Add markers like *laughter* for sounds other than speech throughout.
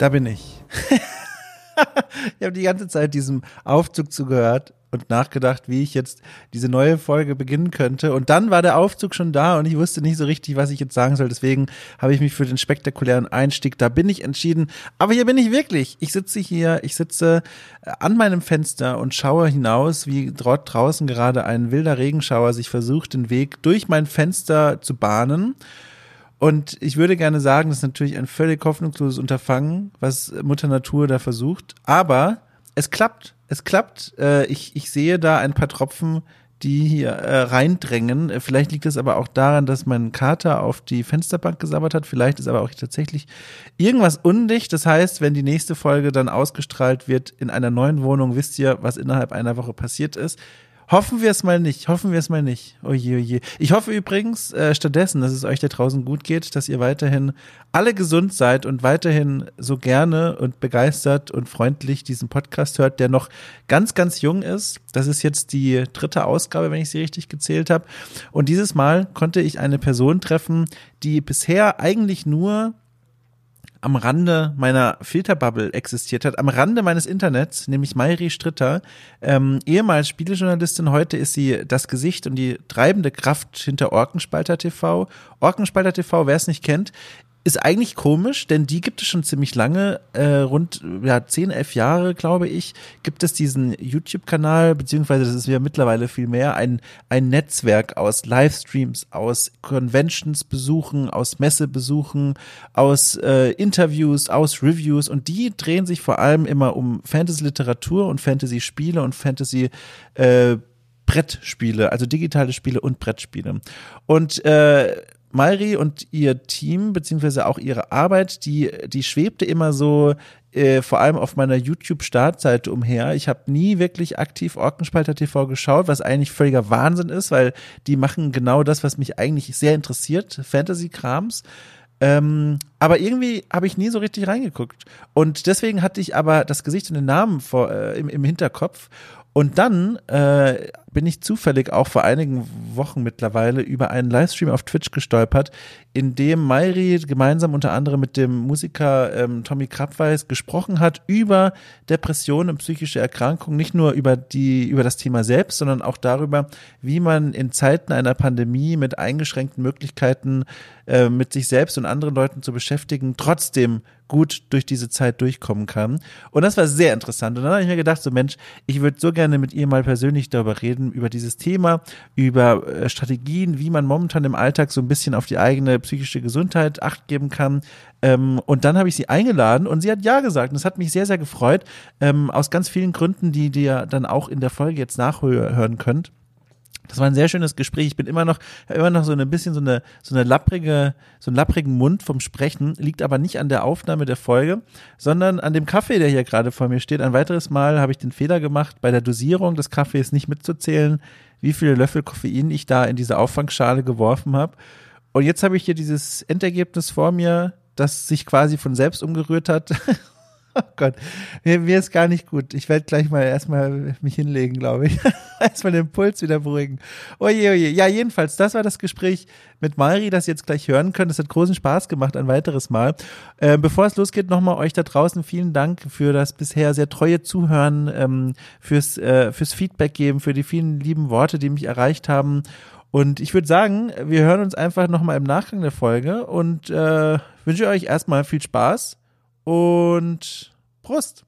Da bin ich. *laughs* ich habe die ganze Zeit diesem Aufzug zugehört und nachgedacht, wie ich jetzt diese neue Folge beginnen könnte. Und dann war der Aufzug schon da und ich wusste nicht so richtig, was ich jetzt sagen soll. Deswegen habe ich mich für den spektakulären Einstieg, da bin ich entschieden. Aber hier bin ich wirklich. Ich sitze hier, ich sitze äh, an meinem Fenster und schaue hinaus, wie dort draußen gerade ein wilder Regenschauer sich versucht, den Weg durch mein Fenster zu bahnen. Und ich würde gerne sagen, das ist natürlich ein völlig hoffnungsloses Unterfangen, was Mutter Natur da versucht. Aber es klappt. Es klappt. Äh, ich, ich sehe da ein paar Tropfen, die hier äh, reindrängen. Vielleicht liegt es aber auch daran, dass mein Kater auf die Fensterbank gesabbert hat. Vielleicht ist aber auch tatsächlich irgendwas undicht. Das heißt, wenn die nächste Folge dann ausgestrahlt wird in einer neuen Wohnung, wisst ihr, was innerhalb einer Woche passiert ist. Hoffen wir es mal nicht, hoffen wir es mal nicht. Oje, oje. Ich hoffe übrigens äh, stattdessen, dass es euch da draußen gut geht, dass ihr weiterhin alle gesund seid und weiterhin so gerne und begeistert und freundlich diesen Podcast hört, der noch ganz, ganz jung ist. Das ist jetzt die dritte Ausgabe, wenn ich sie richtig gezählt habe. Und dieses Mal konnte ich eine Person treffen, die bisher eigentlich nur am Rande meiner Filterbubble existiert hat, am Rande meines Internets, nämlich Mayri Stritter, ähm, ehemals Spielejournalistin, heute ist sie das Gesicht und die treibende Kraft hinter Orkenspalter TV. Orkenspalter TV, wer es nicht kennt, ist eigentlich komisch, denn die gibt es schon ziemlich lange, äh, rund ja, 10, 11 Jahre, glaube ich, gibt es diesen YouTube-Kanal, beziehungsweise das ist ja mittlerweile viel mehr, ein, ein Netzwerk aus Livestreams, aus Conventions-Besuchen, aus Messebesuchen, aus äh, Interviews, aus Reviews und die drehen sich vor allem immer um Fantasy-Literatur und Fantasy-Spiele und Fantasy- äh, Brettspiele, also digitale Spiele und Brettspiele. Und äh, Malri und ihr Team, beziehungsweise auch ihre Arbeit, die, die schwebte immer so äh, vor allem auf meiner YouTube-Startseite umher. Ich habe nie wirklich aktiv Orkenspalter TV geschaut, was eigentlich völliger Wahnsinn ist, weil die machen genau das, was mich eigentlich sehr interessiert, Fantasy-Krams. Ähm, aber irgendwie habe ich nie so richtig reingeguckt. Und deswegen hatte ich aber das Gesicht und den Namen vor, äh, im, im Hinterkopf. Und dann äh, bin ich zufällig auch vor einigen Wochen mittlerweile über einen Livestream auf Twitch gestolpert, in dem Mayri gemeinsam unter anderem mit dem Musiker ähm, Tommy Krabweis gesprochen hat über Depressionen und psychische Erkrankungen, nicht nur über die über das Thema selbst, sondern auch darüber, wie man in Zeiten einer Pandemie mit eingeschränkten Möglichkeiten äh, mit sich selbst und anderen Leuten zu beschäftigen, trotzdem gut durch diese Zeit durchkommen kann. Und das war sehr interessant. Und dann habe ich mir gedacht, so Mensch, ich würde so gerne mit ihr mal persönlich darüber reden, über dieses Thema, über äh, Strategien, wie man momentan im Alltag so ein bisschen auf die eigene psychische Gesundheit acht geben kann. Ähm, und dann habe ich sie eingeladen und sie hat ja gesagt. Und das hat mich sehr, sehr gefreut, ähm, aus ganz vielen Gründen, die ihr dann auch in der Folge jetzt nachhören könnt. Das war ein sehr schönes Gespräch. Ich bin immer noch, immer noch so ein bisschen so eine, so eine lapprige, so einen lapprigen Mund vom Sprechen, liegt aber nicht an der Aufnahme der Folge, sondern an dem Kaffee, der hier gerade vor mir steht. Ein weiteres Mal habe ich den Fehler gemacht, bei der Dosierung des Kaffees nicht mitzuzählen, wie viele Löffel Koffein ich da in diese Auffangschale geworfen habe. Und jetzt habe ich hier dieses Endergebnis vor mir, das sich quasi von selbst umgerührt hat. *laughs* Oh Gott, mir, mir ist gar nicht gut. Ich werde gleich mal erstmal mich hinlegen, glaube ich. *laughs* erstmal den Puls wieder beruhigen. Oje, oje. Ja, jedenfalls, das war das Gespräch mit Mari, das ihr jetzt gleich hören könnt. Es hat großen Spaß gemacht, ein weiteres Mal. Äh, bevor es losgeht, nochmal euch da draußen vielen Dank für das bisher sehr treue Zuhören, ähm, fürs, äh, fürs Feedback geben, für die vielen lieben Worte, die mich erreicht haben. Und ich würde sagen, wir hören uns einfach nochmal im Nachgang der Folge und äh, wünsche euch erstmal viel Spaß und Prost!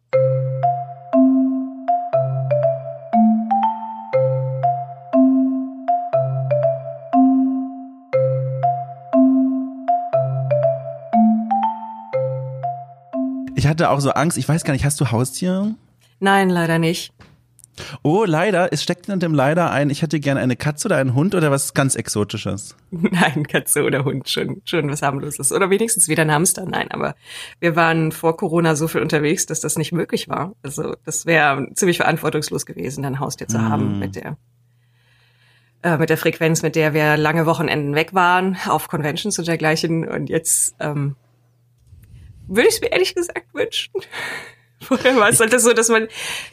Ich hatte auch so Angst, ich weiß gar nicht, hast du Haustiere? Nein, leider nicht. Oh, leider. Es steckt in dem leider ein, ich hätte gerne eine Katze oder einen Hund oder was ganz Exotisches. *laughs* Nein, Katze oder Hund, schon, schon was harmloses. Oder wenigstens wieder ein Hamster. Nein, aber wir waren vor Corona so viel unterwegs, dass das nicht möglich war. Also das wäre ziemlich verantwortungslos gewesen, ein Haustier zu mm. haben mit der äh, mit der Frequenz, mit der wir lange Wochenenden weg waren, auf Conventions und dergleichen. Und jetzt ähm, würde ich es mir ehrlich gesagt wünschen. Vorher war es halt so, dass man,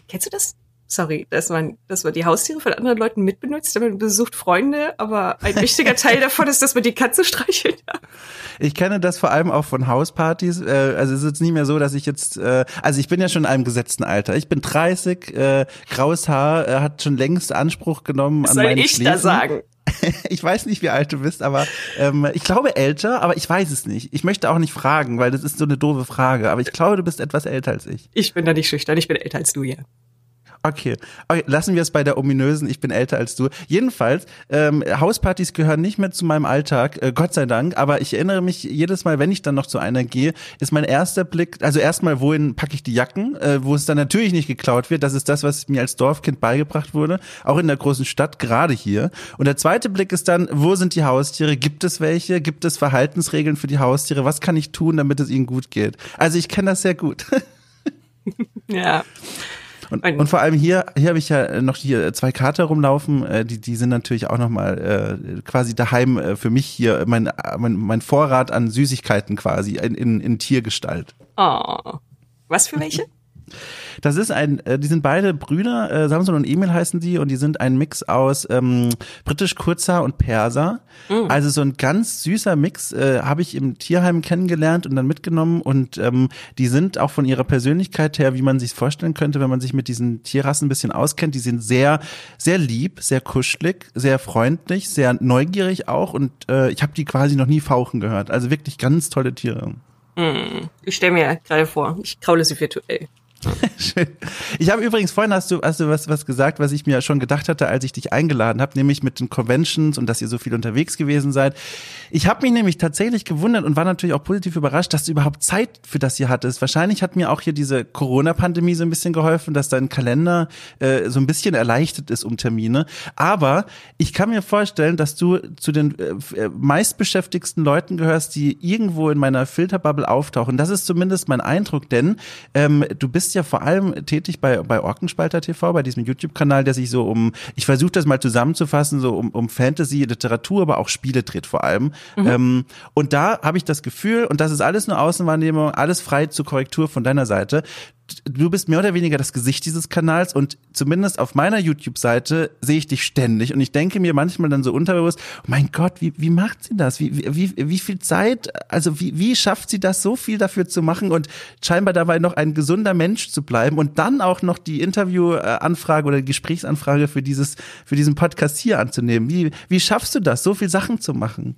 kennst du das? Sorry, dass man, dass man die Haustiere von anderen Leuten mitbenutzt, man besucht Freunde, aber ein wichtiger Teil *laughs* davon ist, dass man die Katze streichelt. Ich kenne das vor allem auch von Hauspartys. Äh, also es ist jetzt nicht mehr so, dass ich jetzt, äh, also ich bin ja schon in einem gesetzten Alter. Ich bin 30, äh, graues Haar, äh, hat schon längst Anspruch genommen Was an soll meinen ich Schläfen. da sagen? *laughs* ich weiß nicht, wie alt du bist, aber ähm, ich glaube älter, aber ich weiß es nicht. Ich möchte auch nicht fragen, weil das ist so eine doofe Frage. Aber ich glaube, du bist etwas älter als ich. Ich bin da nicht schüchtern, ich bin älter als du, ja. Okay. okay, lassen wir es bei der ominösen, ich bin älter als du. Jedenfalls, ähm, Hauspartys gehören nicht mehr zu meinem Alltag, äh, Gott sei Dank, aber ich erinnere mich jedes Mal, wenn ich dann noch zu einer gehe, ist mein erster Blick, also erstmal, wohin packe ich die Jacken, äh, wo es dann natürlich nicht geklaut wird, das ist das, was mir als Dorfkind beigebracht wurde, auch in der großen Stadt, gerade hier. Und der zweite Blick ist dann, wo sind die Haustiere, gibt es welche, gibt es Verhaltensregeln für die Haustiere, was kann ich tun, damit es ihnen gut geht. Also ich kenne das sehr gut. *laughs* Ja. Und, und vor allem hier, hier habe ich ja noch hier zwei Kater rumlaufen, äh, die, die sind natürlich auch nochmal äh, quasi daheim äh, für mich hier, mein, mein, mein Vorrat an Süßigkeiten quasi in, in, in Tiergestalt. Oh. Was für welche? Das ist ein, äh, die sind beide Brüder, äh, Samson und Emil heißen die und die sind ein Mix aus ähm, britisch Kurzer und Perser. Mm. Also so ein ganz süßer Mix äh, habe ich im Tierheim kennengelernt und dann mitgenommen und ähm, die sind auch von ihrer Persönlichkeit her, wie man sich vorstellen könnte, wenn man sich mit diesen Tierrassen ein bisschen auskennt, die sind sehr, sehr lieb, sehr kuschelig, sehr freundlich, sehr neugierig auch und äh, ich habe die quasi noch nie fauchen gehört. Also wirklich ganz tolle Tiere. Hm. Ich stelle mir gerade vor, ich kraule sie virtuell. *laughs* Schön. Ich habe übrigens vorhin hast du hast du was was gesagt, was ich mir schon gedacht hatte, als ich dich eingeladen habe, nämlich mit den Conventions und dass ihr so viel unterwegs gewesen seid. Ich habe mich nämlich tatsächlich gewundert und war natürlich auch positiv überrascht, dass du überhaupt Zeit für das hier hattest. Wahrscheinlich hat mir auch hier diese Corona-Pandemie so ein bisschen geholfen, dass dein Kalender äh, so ein bisschen erleichtert ist um Termine. Aber ich kann mir vorstellen, dass du zu den äh, meistbeschäftigsten Leuten gehörst, die irgendwo in meiner Filterbubble auftauchen. Das ist zumindest mein Eindruck, denn ähm, du bist ja vor allem tätig bei, bei Orkenspalter TV, bei diesem YouTube-Kanal, der sich so um, ich versuche das mal zusammenzufassen, so um, um Fantasy, Literatur, aber auch Spiele dreht vor allem. Mhm. Ähm, und da habe ich das Gefühl, und das ist alles nur Außenwahrnehmung, alles frei zur Korrektur von deiner Seite, du bist mehr oder weniger das Gesicht dieses Kanals und zumindest auf meiner YouTube-Seite sehe ich dich ständig und ich denke mir manchmal dann so unterbewusst, oh mein Gott, wie, wie macht sie das? Wie, wie, wie viel Zeit, also wie, wie schafft sie das, so viel dafür zu machen und scheinbar dabei noch ein gesunder Mensch zu bleiben und dann auch noch die Interviewanfrage oder die Gesprächsanfrage für dieses, für diesen Podcast hier anzunehmen? Wie, wie schaffst du das, so viel Sachen zu machen?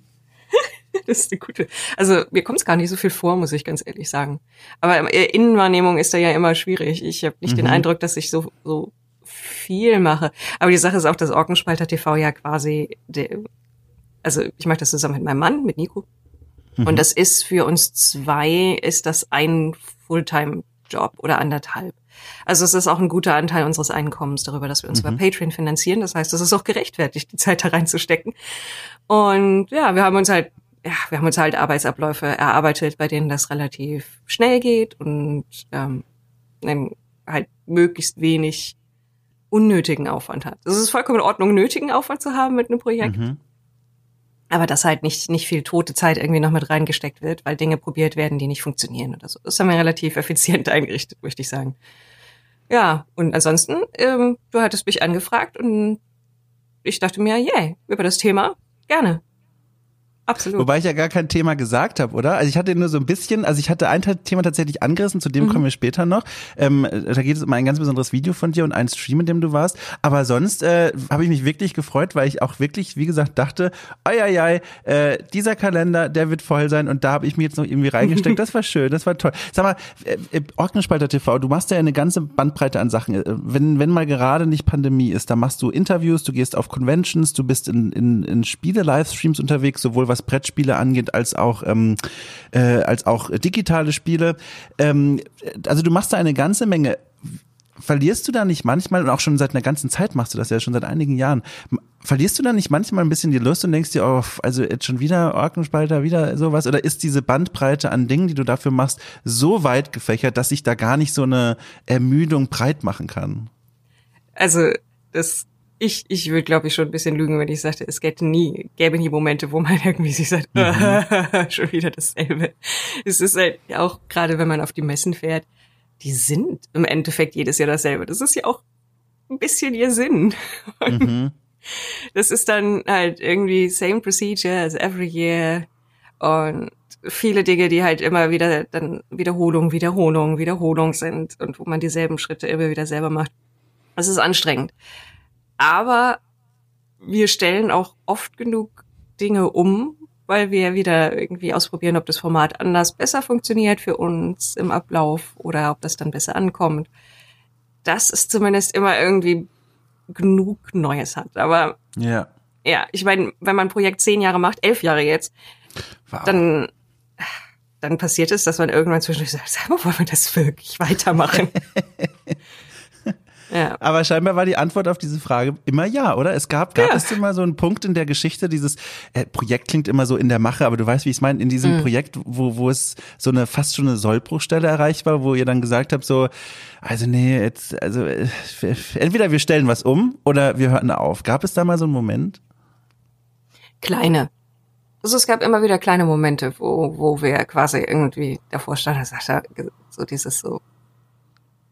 *laughs* Das ist eine gute. Also mir kommt es gar nicht so viel vor, muss ich ganz ehrlich sagen. Aber äh, Innenwahrnehmung ist da ja immer schwierig. Ich habe nicht mhm. den Eindruck, dass ich so so viel mache. Aber die Sache ist auch, dass Orkenspalter TV ja quasi, de, also ich mache das zusammen mit meinem Mann, mit Nico. Mhm. Und das ist für uns zwei, ist das ein Fulltime-Job oder anderthalb. Also es ist auch ein guter Anteil unseres Einkommens darüber, dass wir uns mhm. über Patreon finanzieren. Das heißt, es ist auch gerechtfertigt, die Zeit da reinzustecken. Und ja, wir haben uns halt ja, wir haben uns halt Arbeitsabläufe erarbeitet, bei denen das relativ schnell geht und ähm, halt möglichst wenig unnötigen Aufwand hat. Es ist vollkommen in Ordnung, nötigen Aufwand zu haben mit einem Projekt. Mhm. Aber dass halt nicht, nicht viel tote Zeit irgendwie noch mit reingesteckt wird, weil Dinge probiert werden, die nicht funktionieren oder so. Das haben wir relativ *laughs* effizient eingerichtet, möchte ich sagen. Ja, und ansonsten, ähm, du hattest mich angefragt und ich dachte mir, yeah, über das Thema gerne. Absolut. Wobei ich ja gar kein Thema gesagt habe, oder? Also ich hatte nur so ein bisschen, also ich hatte ein Thema tatsächlich angerissen, zu dem mhm. kommen wir später noch. Ähm, da geht es um ein ganz besonderes Video von dir und einen Stream, in dem du warst. Aber sonst äh, habe ich mich wirklich gefreut, weil ich auch wirklich, wie gesagt, dachte, oi, oi, oi äh, dieser Kalender, der wird voll sein und da habe ich mir jetzt noch irgendwie reingesteckt. Das war schön, das war toll. Sag mal, äh, äh Ordnerspalter TV, du machst ja eine ganze Bandbreite an Sachen. Äh, wenn, wenn mal gerade nicht Pandemie ist, dann machst du Interviews, du gehst auf Conventions, du bist in, in, in Spiele-Livestreams unterwegs, sowohl was Brettspiele angeht, als auch ähm, äh, als auch digitale Spiele. Ähm, also du machst da eine ganze Menge. Verlierst du da nicht manchmal, und auch schon seit einer ganzen Zeit machst du das ja schon seit einigen Jahren, verlierst du da nicht manchmal ein bisschen die Lust und denkst dir, oh, also jetzt schon wieder Orkenspalter, wieder sowas? Oder ist diese Bandbreite an Dingen, die du dafür machst, so weit gefächert, dass sich da gar nicht so eine Ermüdung breit machen kann? Also, das ich, ich würde, glaube ich, schon ein bisschen lügen, wenn ich sagte, es gäbe nie, gäbe nie Momente, wo man *laughs* irgendwie sich sagt, mhm. *laughs* schon wieder dasselbe. Es ist halt auch, gerade wenn man auf die Messen fährt, die sind im Endeffekt jedes Jahr dasselbe. Das ist ja auch ein bisschen ihr Sinn. Mhm. *laughs* Das ist dann halt irgendwie same procedure as every year und viele Dinge, die halt immer wieder dann Wiederholung, Wiederholung, Wiederholung sind und wo man dieselben Schritte immer wieder selber macht. Das ist anstrengend. Aber wir stellen auch oft genug Dinge um, weil wir wieder irgendwie ausprobieren, ob das Format anders besser funktioniert für uns im Ablauf oder ob das dann besser ankommt. Das ist zumindest immer irgendwie genug Neues hat. Aber ja, ja ich meine, wenn man ein Projekt zehn Jahre macht, elf Jahre jetzt, wow. dann dann passiert es, dass man irgendwann zwischendurch sagt, sag mal, wollen wir das wirklich weitermachen? *laughs* Ja. Aber scheinbar war die Antwort auf diese Frage immer ja, oder? Es gab, gab ja. es immer so einen Punkt in der Geschichte, dieses äh, Projekt klingt immer so in der Mache, aber du weißt, wie ich es meine, in diesem mhm. Projekt, wo, wo es so eine fast schon eine Sollbruchstelle erreicht war, wo ihr dann gesagt habt, so, also nee, jetzt, also äh, entweder wir stellen was um oder wir hören auf. Gab es da mal so einen Moment? Kleine. Also es gab immer wieder kleine Momente, wo, wo wir quasi irgendwie davor standen und sagte, so dieses so,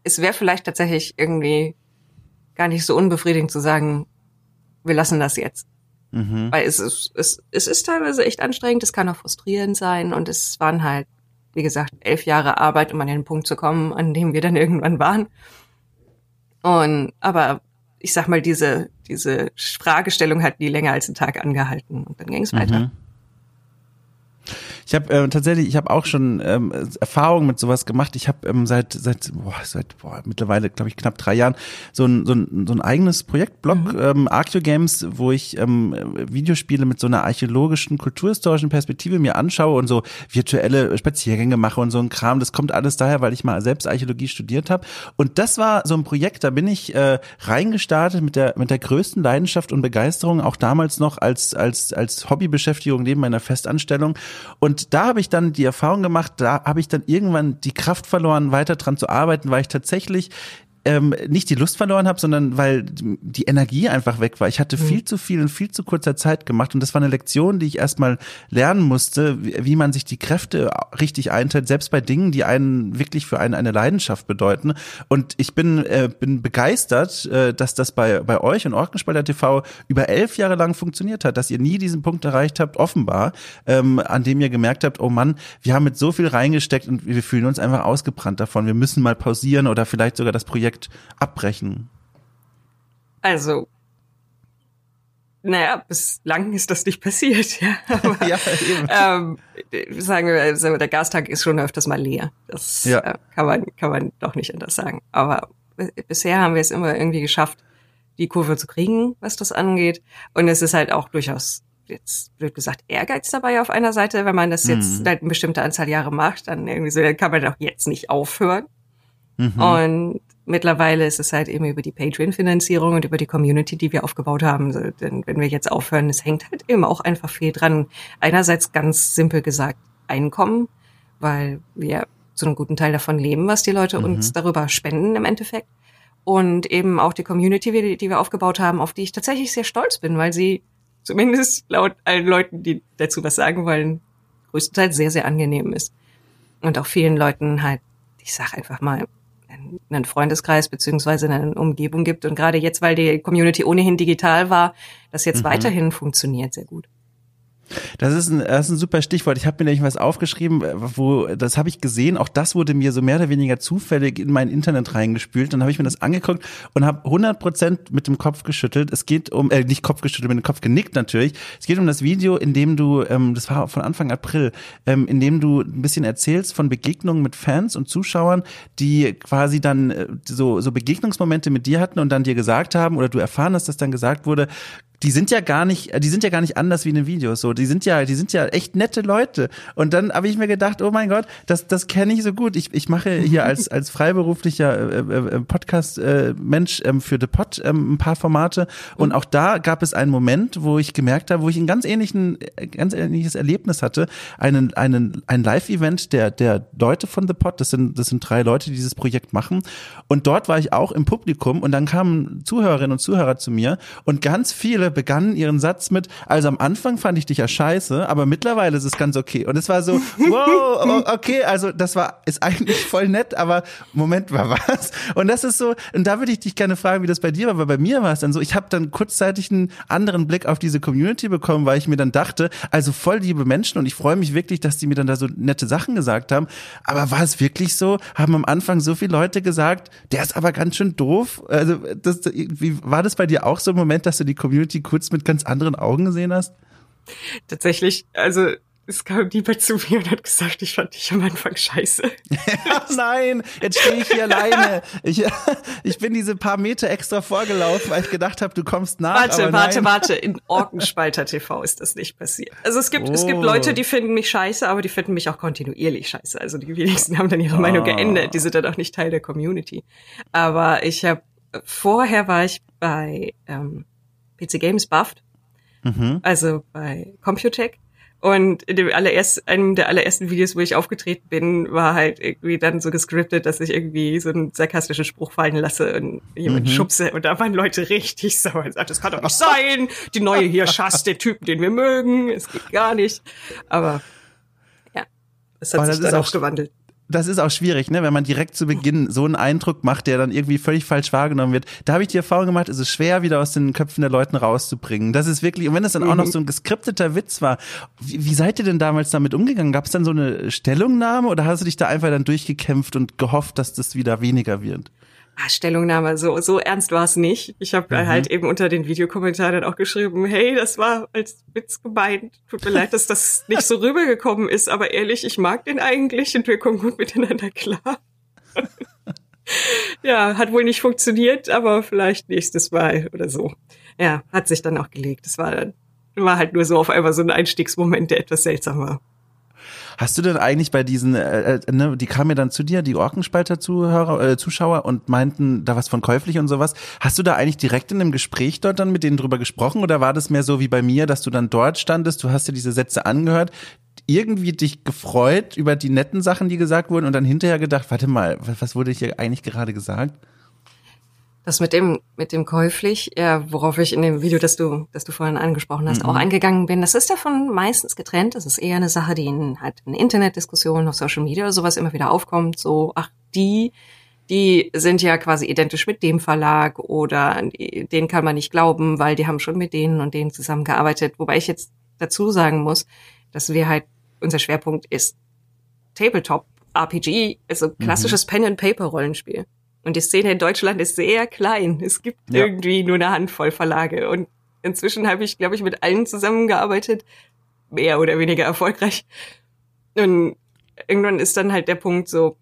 es wäre vielleicht tatsächlich irgendwie gar nicht so unbefriedigend zu sagen, wir lassen das jetzt. Mhm. Weil es ist, es, es ist teilweise echt anstrengend, es kann auch frustrierend sein und es waren halt, wie gesagt, elf Jahre Arbeit, um an den Punkt zu kommen, an dem wir dann irgendwann waren. Und, aber ich sag mal, diese, diese Fragestellung hat nie länger als einen Tag angehalten und dann ging es weiter. Ich habe äh, tatsächlich, ich habe auch schon ähm, Erfahrungen mit sowas gemacht. Ich habe ähm, seit seit boah, seit boah, mittlerweile glaube ich knapp drei Jahren so ein so ein, so ein eigenes Projektblog mhm. ähm, Archeo Games, wo ich ähm, Videospiele mit so einer archäologischen kulturhistorischen Perspektive mir anschaue und so virtuelle Spaziergänge mache und so ein Kram. Das kommt alles daher, weil ich mal selbst Archäologie studiert habe. Und das war so ein Projekt, da bin ich äh, reingestartet mit der mit der größten Leidenschaft und Begeisterung, auch damals noch als als als Hobbybeschäftigung neben meiner Festanstellung und da habe ich dann die Erfahrung gemacht, da habe ich dann irgendwann die Kraft verloren, weiter dran zu arbeiten, weil ich tatsächlich ähm, nicht die Lust verloren habe, sondern weil die Energie einfach weg war. Ich hatte mhm. viel zu viel in viel zu kurzer Zeit gemacht und das war eine Lektion, die ich erstmal lernen musste, wie, wie man sich die Kräfte richtig einteilt, selbst bei Dingen, die einen wirklich für einen eine Leidenschaft bedeuten. Und ich bin, äh, bin begeistert, äh, dass das bei, bei euch und Orkenspalter TV über elf Jahre lang funktioniert hat, dass ihr nie diesen Punkt erreicht habt, offenbar, ähm, an dem ihr gemerkt habt, oh Mann, wir haben mit so viel reingesteckt und wir fühlen uns einfach ausgebrannt davon. Wir müssen mal pausieren oder vielleicht sogar das Projekt Projekt abbrechen? Also, naja, bislang ist das nicht passiert, ja. *laughs* Aber, ja ähm, sagen wir, also der Gastank ist schon öfters mal leer. Das ja. äh, kann man, kann man doch nicht anders sagen. Aber bisher haben wir es immer irgendwie geschafft, die Kurve zu kriegen, was das angeht. Und es ist halt auch durchaus, jetzt blöd gesagt, Ehrgeiz dabei auf einer Seite. Wenn man das jetzt mhm. halt eine bestimmte Anzahl Jahre macht, dann irgendwie so, dann kann man doch jetzt nicht aufhören. Mhm. Und mittlerweile ist es halt eben über die Patreon-Finanzierung und über die Community, die wir aufgebaut haben. Denn wenn wir jetzt aufhören, es hängt halt eben auch einfach viel dran. Einerseits ganz simpel gesagt Einkommen, weil wir zu einem guten Teil davon leben, was die Leute mhm. uns darüber spenden im Endeffekt. Und eben auch die Community, die wir aufgebaut haben, auf die ich tatsächlich sehr stolz bin, weil sie zumindest laut allen Leuten, die dazu was sagen wollen, größtenteils sehr, sehr angenehm ist. Und auch vielen Leuten halt, ich sag einfach mal, einen Freundeskreis beziehungsweise eine Umgebung gibt. Und gerade jetzt, weil die Community ohnehin digital war, das jetzt mhm. weiterhin funktioniert sehr gut. Das ist ein, das ist ein super Stichwort. Ich habe mir nämlich was aufgeschrieben, wo das habe ich gesehen. Auch das wurde mir so mehr oder weniger zufällig in mein Internet reingespült. Dann habe ich mir das angeguckt und habe 100 Prozent mit dem Kopf geschüttelt. Es geht um, äh, nicht Kopf geschüttelt, mit dem Kopf genickt natürlich. Es geht um das Video, in dem du, ähm, das war von Anfang April, ähm, in dem du ein bisschen erzählst von Begegnungen mit Fans und Zuschauern, die quasi dann äh, so, so Begegnungsmomente mit dir hatten und dann dir gesagt haben oder du erfahren hast, dass dann gesagt wurde, die sind ja gar nicht, die sind ja gar nicht anders wie in den Videos. So, die sind ja, die sind ja echt nette Leute. Und dann habe ich mir gedacht, oh mein Gott, das, das kenne ich so gut. Ich, ich mache hier als als freiberuflicher äh, äh, äh Podcast äh, Mensch ähm, für The Pod ähm, ein paar Formate. Und auch da gab es einen Moment, wo ich gemerkt habe, wo ich ein ganz ähnlichen, äh, ganz ähnliches Erlebnis hatte. Einen, einen, ein Live-Event der der Leute von The Pod. Das sind das sind drei Leute, die dieses Projekt machen. Und dort war ich auch im Publikum und dann kamen Zuhörerinnen und Zuhörer zu mir und ganz viele alle begannen ihren Satz mit, also am Anfang fand ich dich ja scheiße, aber mittlerweile ist es ganz okay. Und es war so, *laughs* wow, okay, also das war, ist eigentlich voll nett, aber Moment mal, was? Und das ist so, und da würde ich dich gerne fragen, wie das bei dir war, weil bei mir war es dann so, ich habe dann kurzzeitig einen anderen Blick auf diese Community bekommen, weil ich mir dann dachte, also voll liebe Menschen und ich freue mich wirklich, dass die mir dann da so nette Sachen gesagt haben. Aber war es wirklich so? Haben am Anfang so viele Leute gesagt, der ist aber ganz schön doof? Also, das, wie, war das bei dir auch so ein Moment, dass du die Community kurz mit ganz anderen Augen gesehen hast? Tatsächlich, also es kam niemand zu mir und hat gesagt, ich fand dich am Anfang scheiße. *laughs* Nein, jetzt stehe ich hier alleine. Ich, *laughs* ich bin diese paar Meter extra vorgelaufen, weil ich gedacht habe, du kommst nach. Warte, warte, warte. In Orkenspalter TV ist das nicht passiert. Also es gibt, oh. es gibt oh. Leute, die finden mich scheiße, aber die finden mich auch kontinuierlich scheiße. Also die wenigsten haben dann ihre oh. Meinung geändert. Die sind dann auch nicht Teil der Community. Aber ich habe, vorher war ich bei ähm, PC Games Buffed. Mhm. Also bei Computech und in dem allerersten, einem der allerersten Videos, wo ich aufgetreten bin, war halt irgendwie dann so gescriptet, dass ich irgendwie so einen sarkastischen Spruch fallen lasse und jemanden mhm. schubse. Und da waren Leute richtig sauer und sagten, das kann doch nicht sein. Die neue hier schasst den Typen, den wir mögen. Es geht gar nicht. Aber ja, es hat Aber sich dann auch gewandelt das ist auch schwierig, ne, wenn man direkt zu Beginn so einen Eindruck macht, der dann irgendwie völlig falsch wahrgenommen wird. Da habe ich die Erfahrung gemacht, es ist schwer, wieder aus den Köpfen der Leuten rauszubringen. Das ist wirklich, und wenn es dann mhm. auch noch mhm. so ein geskripteter Witz war, wie, wie seid ihr denn damals damit umgegangen? Gab es dann so eine Stellungnahme oder hast du dich da einfach dann durchgekämpft und gehofft, dass das wieder weniger wird? Ah, Stellungnahme, so, so ernst war es nicht. Ich habe mhm. halt eben unter den Videokommentaren auch geschrieben, hey, das war als Witz gemeint. Tut mir leid, dass das *laughs* nicht so rübergekommen ist, aber ehrlich, ich mag den eigentlich und wir kommen gut miteinander klar. *laughs* ja, hat wohl nicht funktioniert, aber vielleicht nächstes Mal oder so. Ja, hat sich dann auch gelegt. Es war, war halt nur so auf einmal so ein Einstiegsmoment, der etwas seltsam war. Hast du denn eigentlich bei diesen, äh, äh, ne, die kamen ja dann zu dir, die Orkenspalter-Zuhörer, äh, Zuschauer und meinten da was von käuflich und sowas. Hast du da eigentlich direkt in einem Gespräch dort dann mit denen drüber gesprochen oder war das mehr so wie bei mir, dass du dann dort standest, du hast dir diese Sätze angehört, irgendwie dich gefreut über die netten Sachen, die gesagt wurden und dann hinterher gedacht, warte mal, was wurde hier eigentlich gerade gesagt? Das mit dem, mit dem käuflich, ja, worauf ich in dem Video, das du, das du vorhin angesprochen hast, mhm. auch eingegangen bin, das ist davon meistens getrennt. Das ist eher eine Sache, die in halt in Internetdiskussionen auf Social Media oder sowas immer wieder aufkommt. So, ach, die, die sind ja quasi identisch mit dem Verlag oder denen kann man nicht glauben, weil die haben schon mit denen und denen zusammengearbeitet. Wobei ich jetzt dazu sagen muss, dass wir halt, unser Schwerpunkt ist Tabletop RPG, also mhm. klassisches mhm. Pen-and-Paper-Rollenspiel. Und die Szene in Deutschland ist sehr klein. Es gibt ja. irgendwie nur eine Handvoll Verlage. Und inzwischen habe ich, glaube ich, mit allen zusammengearbeitet, mehr oder weniger erfolgreich. Und irgendwann ist dann halt der Punkt so,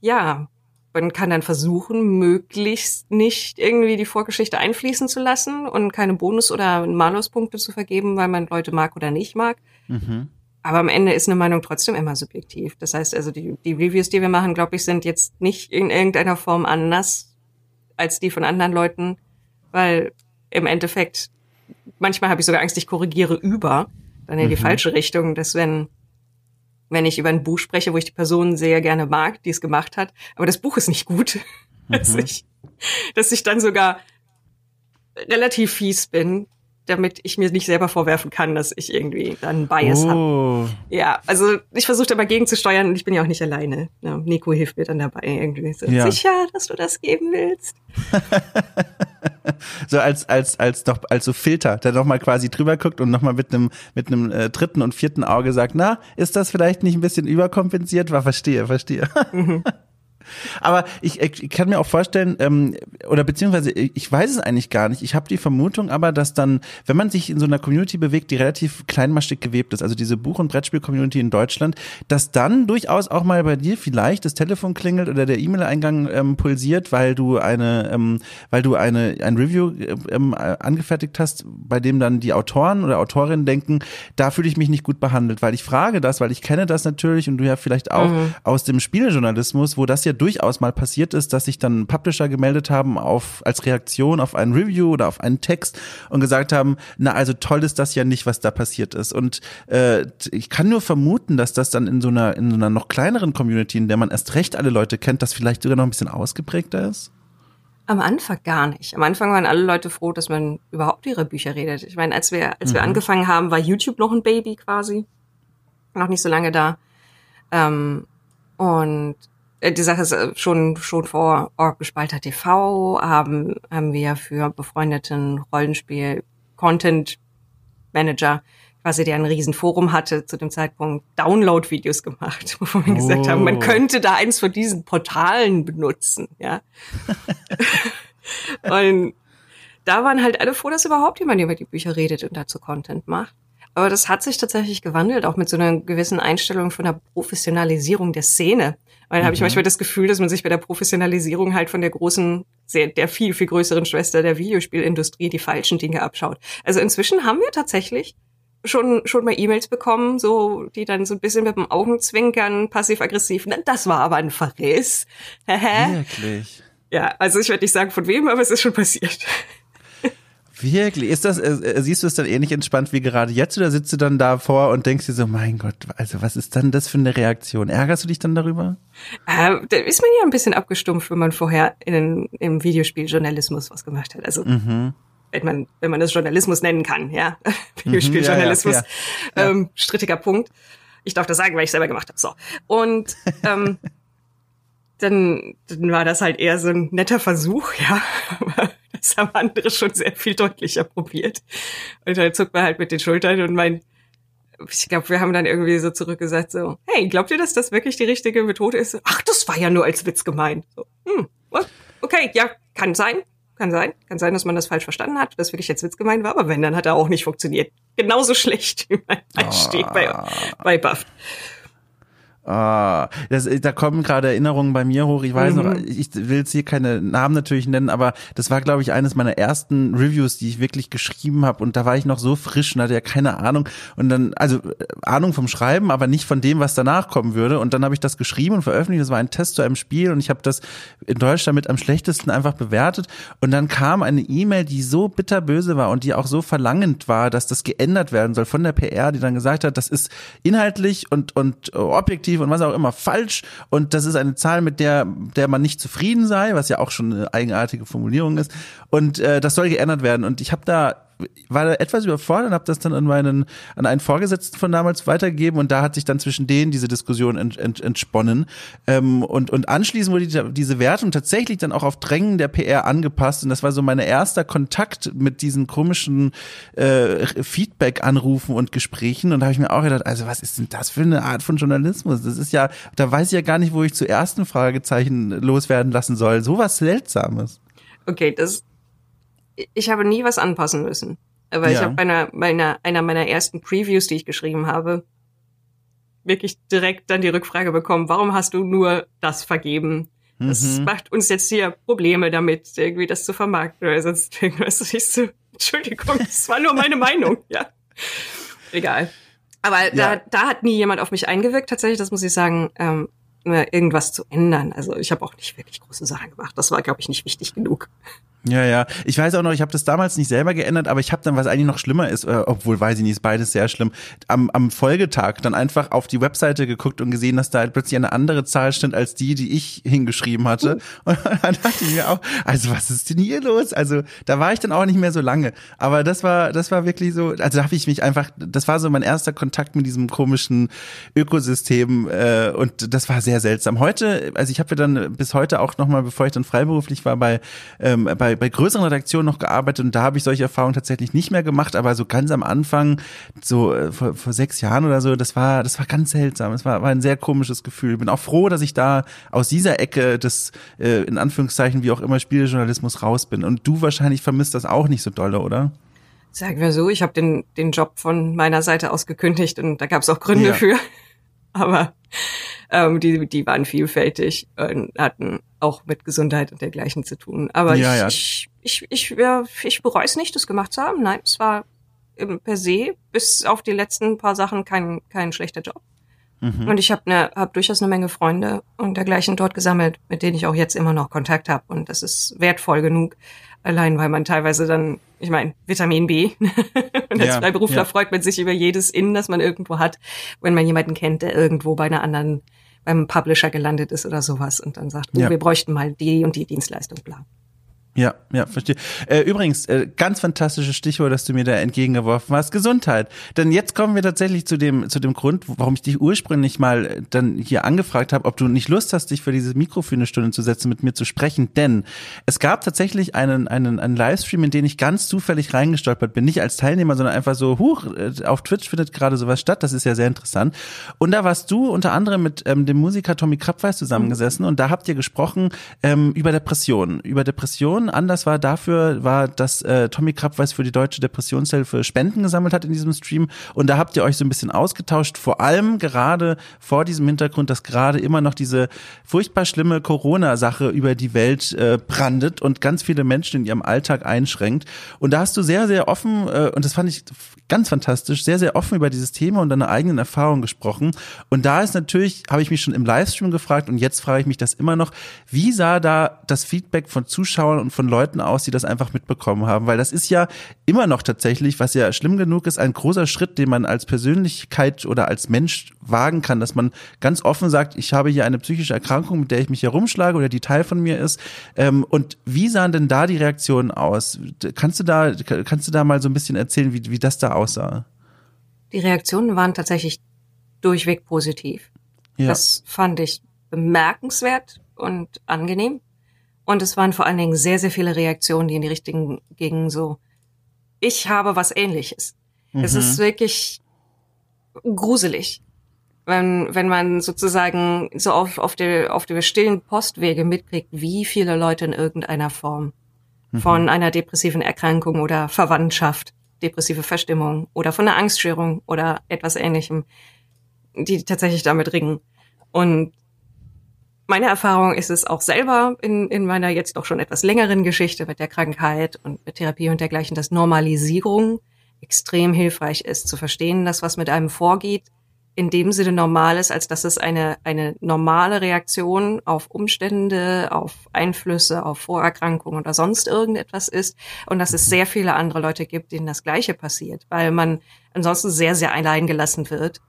ja, man kann dann versuchen, möglichst nicht irgendwie die Vorgeschichte einfließen zu lassen und keine Bonus- oder Maluspunkte zu vergeben, weil man Leute mag oder nicht mag. Mhm. Aber am Ende ist eine Meinung trotzdem immer subjektiv. Das heißt also, die, die Reviews, die wir machen, glaube ich, sind jetzt nicht in irgendeiner Form anders als die von anderen Leuten, weil im Endeffekt, manchmal habe ich sogar Angst, ich korrigiere über, dann in die mhm. falsche Richtung, dass wenn, wenn ich über ein Buch spreche, wo ich die Person sehr gerne mag, die es gemacht hat, aber das Buch ist nicht gut, *laughs* mhm. dass, ich, dass ich dann sogar relativ fies bin, damit ich mir nicht selber vorwerfen kann, dass ich irgendwie dann Bias oh. habe. Ja, also ich versuche da mal gegenzusteuern und ich bin ja auch nicht alleine. Ja, Nico hilft mir dann dabei irgendwie. So, ja. Sicher, dass du das geben willst? *laughs* so als als als doch als so Filter, der noch mal quasi drüber guckt und noch mal mit einem mit einem äh, dritten und vierten Auge sagt, na, ist das vielleicht nicht ein bisschen überkompensiert? War verstehe, verstehe. Mhm. *laughs* Aber ich, ich kann mir auch vorstellen, ähm, oder beziehungsweise ich weiß es eigentlich gar nicht. Ich habe die Vermutung aber, dass dann, wenn man sich in so einer Community bewegt, die relativ kleinmaschig gewebt ist, also diese Buch- und Brettspiel-Community in Deutschland, dass dann durchaus auch mal bei dir vielleicht das Telefon klingelt oder der E-Mail-Eingang ähm, pulsiert, weil du eine, ähm, weil du eine ein Review ähm, angefertigt hast, bei dem dann die Autoren oder Autorinnen denken, da fühle ich mich nicht gut behandelt, weil ich frage das, weil ich kenne das natürlich und du ja vielleicht auch mhm. aus dem Spielejournalismus, wo das ja durchaus mal passiert ist, dass sich dann Publisher gemeldet haben auf, als Reaktion auf ein Review oder auf einen Text und gesagt haben, na, also toll ist das ja nicht, was da passiert ist. Und äh, ich kann nur vermuten, dass das dann in so einer, in so einer noch kleineren Community, in der man erst recht alle Leute kennt, das vielleicht sogar noch ein bisschen ausgeprägter ist. Am Anfang gar nicht. Am Anfang waren alle Leute froh, dass man überhaupt ihre Bücher redet. Ich meine, als wir, als wir mhm. angefangen haben, war YouTube noch ein Baby quasi. Noch nicht so lange da. Ähm, und die Sache ist äh, schon, schon vor Orgespalter TV haben, haben wir für befreundeten Rollenspiel Content Manager quasi der ein Riesenforum hatte zu dem Zeitpunkt Download-Videos gemacht, *laughs* wo wir oh. gesagt haben, man oh. könnte da eins von diesen Portalen benutzen, ja. *laughs* und da waren halt alle froh, dass überhaupt jemand über die Bücher redet und dazu Content macht. Aber das hat sich tatsächlich gewandelt, auch mit so einer gewissen Einstellung von der Professionalisierung der Szene. Weil mhm. habe ich manchmal das Gefühl, dass man sich bei der Professionalisierung halt von der großen, sehr, der viel, viel größeren Schwester der Videospielindustrie die falschen Dinge abschaut. Also inzwischen haben wir tatsächlich schon schon mal E-Mails bekommen, so die dann so ein bisschen mit dem Augenzwinkern passiv-aggressiv. Das war aber ein Verriss. *laughs* Wirklich? Ja, also ich werde nicht sagen von wem, aber es ist schon passiert. Wirklich? Ist das, äh, äh, siehst du es dann ähnlich entspannt wie gerade jetzt oder sitzt du dann davor und denkst dir so, mein Gott, also was ist dann das für eine Reaktion? Ärgerst du dich dann darüber? Äh, da ist man ja ein bisschen abgestumpft, wenn man vorher in, im Videospieljournalismus was gemacht hat. Also mhm wenn man, wenn man das Journalismus nennen kann, ja. *laughs* Videospieljournalismus, mhm, ja, ja. ähm, strittiger Punkt. Ich darf das sagen, weil ich selber gemacht habe. So. Und *laughs* ähm, dann, dann war das halt eher so ein netter Versuch, ja. *laughs* Das haben andere schon sehr viel deutlicher probiert. Und dann zuckt man halt mit den Schultern und mein, ich glaube, wir haben dann irgendwie so zurückgesagt, so, hey, glaubt ihr, dass das wirklich die richtige Methode ist? Ach, das war ja nur als Witz gemeint. So, hm, okay, ja, kann sein, kann sein. Kann sein, dass man das falsch verstanden hat, dass wirklich jetzt Witz gemeint war, aber wenn, dann hat er auch nicht funktioniert. Genauso schlecht *laughs* wie mein Einstieg oh. bei, bei Buff. Ah, das, da kommen gerade Erinnerungen bei mir hoch. Ich weiß mhm. noch, ich will jetzt hier keine Namen natürlich nennen, aber das war, glaube ich, eines meiner ersten Reviews, die ich wirklich geschrieben habe. Und da war ich noch so frisch und hatte ja keine Ahnung. Und dann, also äh, Ahnung vom Schreiben, aber nicht von dem, was danach kommen würde. Und dann habe ich das geschrieben und veröffentlicht. Das war ein Test zu einem Spiel und ich habe das in Deutsch damit am schlechtesten einfach bewertet. Und dann kam eine E-Mail, die so bitterböse war und die auch so verlangend war, dass das geändert werden soll von der PR, die dann gesagt hat, das ist inhaltlich und, und objektiv und was auch immer falsch. Und das ist eine Zahl, mit der, der man nicht zufrieden sei, was ja auch schon eine eigenartige Formulierung ist. Und äh, das soll geändert werden. Und ich habe da war da etwas überfordert und habe das dann an meinen an einen Vorgesetzten von damals weitergegeben und da hat sich dann zwischen denen diese Diskussion ent, ent, entsponnen ähm, und und anschließend wurde die, diese Wertung tatsächlich dann auch auf Drängen der PR angepasst und das war so mein erster Kontakt mit diesen komischen äh, Feedback-Anrufen und Gesprächen und da habe ich mir auch gedacht, also was ist denn das für eine Art von Journalismus? Das ist ja, da weiß ich ja gar nicht, wo ich zuerst ein Fragezeichen loswerden lassen soll. So was Seltsames. Okay, das ich habe nie was anpassen müssen. Aber ja. ich habe bei einer, bei einer, einer meiner ersten Previews, die ich geschrieben habe, wirklich direkt dann die Rückfrage bekommen, warum hast du nur das vergeben? Das mhm. macht uns jetzt hier Probleme damit, irgendwie das zu vermarkten oder sonst *laughs* irgendwas. Ich so, Entschuldigung, das war nur meine Meinung, *laughs* ja. Egal. Aber ja. da, da hat nie jemand auf mich eingewirkt, tatsächlich, das muss ich sagen, ähm, irgendwas zu ändern. Also ich habe auch nicht wirklich große Sachen gemacht. Das war, glaube ich, nicht wichtig genug. Ja, ja. Ich weiß auch noch, ich habe das damals nicht selber geändert, aber ich habe dann, was eigentlich noch schlimmer ist, äh, obwohl weiß ich nicht, ist beides sehr schlimm, am, am Folgetag dann einfach auf die Webseite geguckt und gesehen, dass da halt plötzlich eine andere Zahl stand als die, die ich hingeschrieben hatte. Uh. Und *laughs* dann dachte ich mir auch, also was ist denn hier los? Also da war ich dann auch nicht mehr so lange. Aber das war, das war wirklich so, also da habe ich mich einfach, das war so mein erster Kontakt mit diesem komischen Ökosystem äh, und das war sehr seltsam. Heute, also ich habe ja dann bis heute auch nochmal, bevor ich dann freiberuflich war, bei, ähm, bei bei, bei größeren Redaktionen noch gearbeitet und da habe ich solche Erfahrungen tatsächlich nicht mehr gemacht, aber so ganz am Anfang, so äh, vor, vor sechs Jahren oder so, das war, das war ganz seltsam. Es war, war ein sehr komisches Gefühl. Bin auch froh, dass ich da aus dieser Ecke des, äh, in Anführungszeichen, wie auch immer, Spielejournalismus raus bin. Und du wahrscheinlich vermisst das auch nicht so dolle, oder? Sagen wir so, ich habe den, den Job von meiner Seite aus gekündigt und da gab es auch Gründe ja. für. Aber ähm, die, die waren vielfältig und hatten auch mit Gesundheit und dergleichen zu tun. Aber ja, ich, ja. ich, ich, ich, ja, ich bereue es nicht, das gemacht zu haben. Nein, es war per se bis auf die letzten paar Sachen kein, kein schlechter Job. Mhm. Und ich habe ne, hab durchaus eine Menge Freunde und dergleichen dort gesammelt, mit denen ich auch jetzt immer noch Kontakt habe. Und das ist wertvoll genug, allein weil man teilweise dann, ich meine, Vitamin B. *laughs* und als ja, Freiberufler ja. freut man sich über jedes In, das man irgendwo hat, wenn man jemanden kennt, der irgendwo bei einer anderen beim Publisher gelandet ist oder sowas und dann sagt, oh, ja. wir bräuchten mal die und die Dienstleistung, bla. Ja, ja, verstehe. Äh, übrigens, äh, ganz fantastisches Stichwort, das du mir da entgegengeworfen hast, Gesundheit. Denn jetzt kommen wir tatsächlich zu dem, zu dem Grund, warum ich dich ursprünglich mal äh, dann hier angefragt habe, ob du nicht Lust hast, dich für diese Mikro für eine Stunde zu setzen, mit mir zu sprechen. Denn es gab tatsächlich einen, einen, einen Livestream, in den ich ganz zufällig reingestolpert bin. Nicht als Teilnehmer, sondern einfach so, huch, äh, auf Twitch findet gerade sowas statt. Das ist ja sehr interessant. Und da warst du unter anderem mit ähm, dem Musiker Tommy Krabweis zusammengesessen und da habt ihr gesprochen ähm, über Depressionen. Über Depressionen Depressionen. Anlass war dafür, war, dass äh, Tommy Krabweis für die Deutsche Depressionshilfe Spenden gesammelt hat in diesem Stream. Und da habt ihr euch so ein bisschen ausgetauscht, vor allem gerade vor diesem Hintergrund, dass gerade immer noch diese furchtbar schlimme Corona-Sache über die Welt äh, brandet und ganz viele Menschen in ihrem Alltag einschränkt. Und da hast du sehr, sehr offen, äh, und das fand ich ganz fantastisch, sehr, sehr offen über dieses Thema und deine eigenen Erfahrungen gesprochen. Und da ist natürlich, habe ich mich schon im Livestream gefragt und jetzt frage ich mich das immer noch, wie sah da das Feedback von Zuschauern und von Leuten aus, die das einfach mitbekommen haben? Weil das ist ja immer noch tatsächlich, was ja schlimm genug ist, ein großer Schritt, den man als Persönlichkeit oder als Mensch wagen kann, dass man ganz offen sagt, ich habe hier eine psychische Erkrankung, mit der ich mich herumschlage oder die Teil von mir ist. Ähm, und wie sahen denn da die Reaktionen aus? Kannst du da, kannst du da mal so ein bisschen erzählen, wie, wie das da aussah? Die Reaktionen waren tatsächlich durchweg positiv. Ja. Das fand ich bemerkenswert und angenehm. Und es waren vor allen Dingen sehr, sehr viele Reaktionen, die in die richtigen gingen, so, ich habe was ähnliches. Mhm. Es ist wirklich gruselig, wenn, wenn man sozusagen so auf, auf, der, auf der stillen Postwege mitkriegt, wie viele Leute in irgendeiner Form mhm. von einer depressiven Erkrankung oder Verwandtschaft depressive Verstimmung oder von einer Angststörung oder etwas ähnlichem, die tatsächlich damit ringen. Und meine Erfahrung ist es auch selber in, in meiner jetzt doch schon etwas längeren Geschichte mit der Krankheit und mit Therapie und dergleichen, dass Normalisierung extrem hilfreich ist, zu verstehen, dass was mit einem vorgeht, in dem Sinne normal ist, als dass es eine, eine normale Reaktion auf Umstände, auf Einflüsse, auf Vorerkrankungen oder sonst irgendetwas ist und dass es sehr viele andere Leute gibt, denen das Gleiche passiert, weil man ansonsten sehr, sehr allein gelassen wird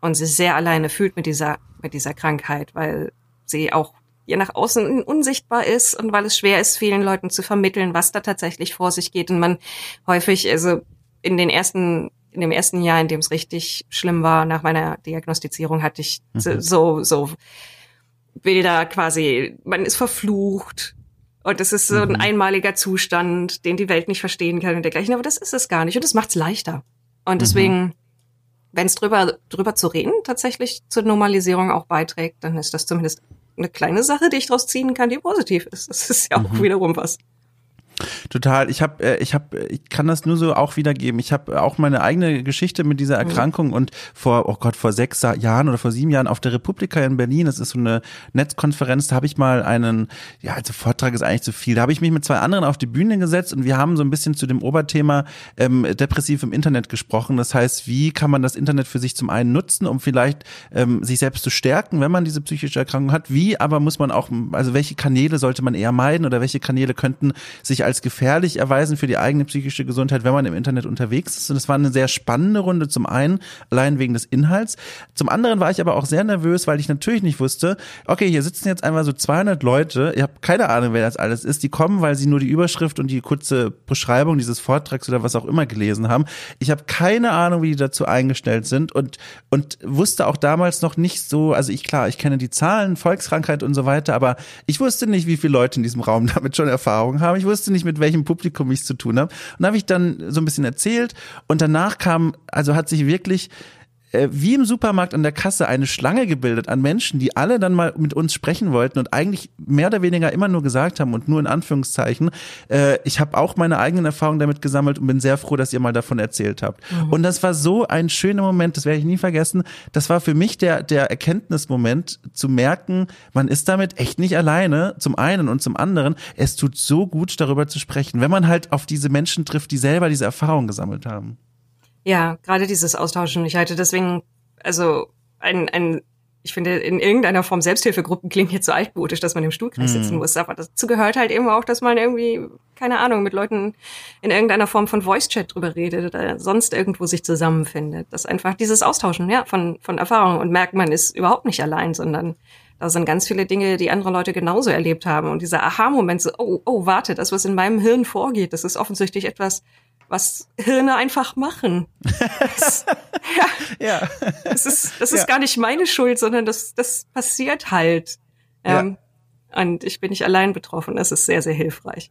und sich sehr alleine fühlt mit dieser, mit dieser Krankheit, weil sie auch je nach außen unsichtbar ist und weil es schwer ist, vielen Leuten zu vermitteln, was da tatsächlich vor sich geht. Und man häufig, also in den ersten in dem ersten Jahr, in dem es richtig schlimm war, nach meiner Diagnostizierung hatte ich mhm. so, so Bilder quasi, man ist verflucht. Und das ist so ein mhm. einmaliger Zustand, den die Welt nicht verstehen kann und dergleichen. Aber das ist es gar nicht. Und das macht es leichter. Und deswegen, mhm. wenn es drüber, drüber zu reden tatsächlich zur Normalisierung auch beiträgt, dann ist das zumindest eine kleine Sache, die ich daraus ziehen kann, die positiv ist. Das ist ja auch mhm. wiederum was. Total. Ich habe, äh, ich habe, ich kann das nur so auch wiedergeben. Ich habe auch meine eigene Geschichte mit dieser mhm. Erkrankung und vor, oh Gott, vor sechs Jahren oder vor sieben Jahren auf der Republika in Berlin, das ist so eine Netzkonferenz, da habe ich mal einen, ja, also Vortrag ist eigentlich zu viel. Da habe ich mich mit zwei anderen auf die Bühne gesetzt und wir haben so ein bisschen zu dem Oberthema ähm, depressiv im Internet gesprochen. Das heißt, wie kann man das Internet für sich zum einen nutzen, um vielleicht ähm, sich selbst zu stärken, wenn man diese psychische Erkrankung hat? Wie aber muss man auch, also welche Kanäle sollte man eher meiden oder welche Kanäle könnten sich als gefährlich erweisen für die eigene psychische Gesundheit, wenn man im Internet unterwegs ist. Und es war eine sehr spannende Runde zum einen, allein wegen des Inhalts. Zum anderen war ich aber auch sehr nervös, weil ich natürlich nicht wusste, okay, hier sitzen jetzt einmal so 200 Leute, ich habe keine Ahnung, wer das alles ist, die kommen, weil sie nur die Überschrift und die kurze Beschreibung dieses Vortrags oder was auch immer gelesen haben. Ich habe keine Ahnung, wie die dazu eingestellt sind und, und wusste auch damals noch nicht so, also ich klar, ich kenne die Zahlen, Volkskrankheit und so weiter, aber ich wusste nicht, wie viele Leute in diesem Raum *laughs* damit schon Erfahrung haben. Ich wusste nicht, mit welchem Publikum ich es zu tun habe. Und da habe ich dann so ein bisschen erzählt und danach kam, also hat sich wirklich äh, wie im Supermarkt an der Kasse eine Schlange gebildet an Menschen, die alle dann mal mit uns sprechen wollten und eigentlich mehr oder weniger immer nur gesagt haben und nur in Anführungszeichen, äh, ich habe auch meine eigenen Erfahrungen damit gesammelt und bin sehr froh, dass ihr mal davon erzählt habt. Mhm. Und das war so ein schöner Moment, das werde ich nie vergessen. Das war für mich der, der Erkenntnismoment zu merken, man ist damit echt nicht alleine, zum einen und zum anderen, es tut so gut, darüber zu sprechen, wenn man halt auf diese Menschen trifft, die selber diese Erfahrungen gesammelt haben. Ja, gerade dieses Austauschen. Ich halte deswegen, also ein, ein ich finde, in irgendeiner Form Selbsthilfegruppen klingt jetzt so altmodisch, dass man im Stuhlkreis mhm. sitzen muss. Aber dazu gehört halt eben auch, dass man irgendwie, keine Ahnung, mit Leuten in irgendeiner Form von Voice-Chat drüber redet oder sonst irgendwo sich zusammenfindet. Das einfach dieses Austauschen, ja, von, von Erfahrungen und merkt, man ist überhaupt nicht allein, sondern da sind ganz viele Dinge, die andere Leute genauso erlebt haben. Und dieser Aha-Moment, so, oh, oh, warte, das, was in meinem Hirn vorgeht, das ist offensichtlich etwas, was Hirne einfach machen. Das, *laughs* ja, ja. Das ist, das ist ja. gar nicht meine Schuld, sondern das, das passiert halt. Ähm, ja. Und ich bin nicht allein betroffen. Das ist sehr, sehr hilfreich.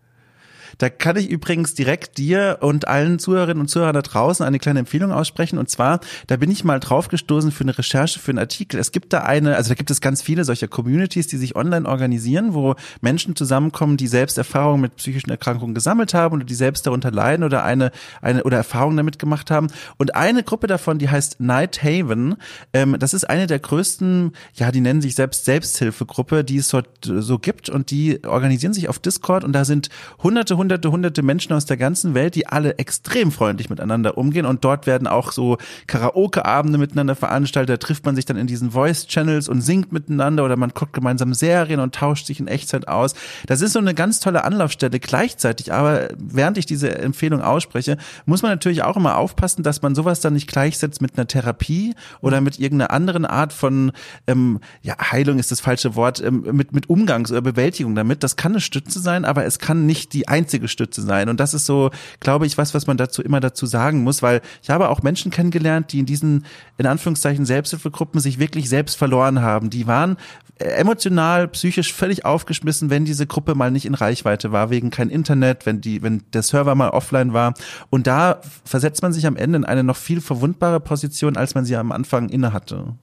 Da kann ich übrigens direkt dir und allen Zuhörerinnen und Zuhörern da draußen eine kleine Empfehlung aussprechen. Und zwar, da bin ich mal draufgestoßen für eine Recherche, für einen Artikel. Es gibt da eine, also da gibt es ganz viele solcher Communities, die sich online organisieren, wo Menschen zusammenkommen, die selbst Erfahrungen mit psychischen Erkrankungen gesammelt haben oder die selbst darunter leiden oder eine, eine oder Erfahrungen damit gemacht haben. Und eine Gruppe davon, die heißt Night Haven. Ähm, das ist eine der größten, ja, die nennen sich selbst Selbsthilfegruppe, die es dort so gibt und die organisieren sich auf Discord und da sind hunderte, hunderte, hunderte Menschen aus der ganzen Welt, die alle extrem freundlich miteinander umgehen und dort werden auch so Karaoke-Abende miteinander veranstaltet, da trifft man sich dann in diesen Voice-Channels und singt miteinander oder man guckt gemeinsam Serien und tauscht sich in Echtzeit aus. Das ist so eine ganz tolle Anlaufstelle. Gleichzeitig aber, während ich diese Empfehlung ausspreche, muss man natürlich auch immer aufpassen, dass man sowas dann nicht gleichsetzt mit einer Therapie oder mit irgendeiner anderen Art von, ähm, ja, Heilung ist das falsche Wort, ähm, mit, mit Umgangs- oder Bewältigung damit. Das kann eine Stütze sein, aber es kann nicht die einzige einzige Stütze sein. Und das ist so, glaube ich, was, was man dazu immer dazu sagen muss, weil ich habe auch Menschen kennengelernt, die in diesen, in Anführungszeichen, Selbsthilfegruppen sich wirklich selbst verloren haben. Die waren emotional, psychisch völlig aufgeschmissen, wenn diese Gruppe mal nicht in Reichweite war, wegen kein Internet, wenn die, wenn der Server mal offline war. Und da versetzt man sich am Ende in eine noch viel verwundbare Position, als man sie am Anfang inne hatte.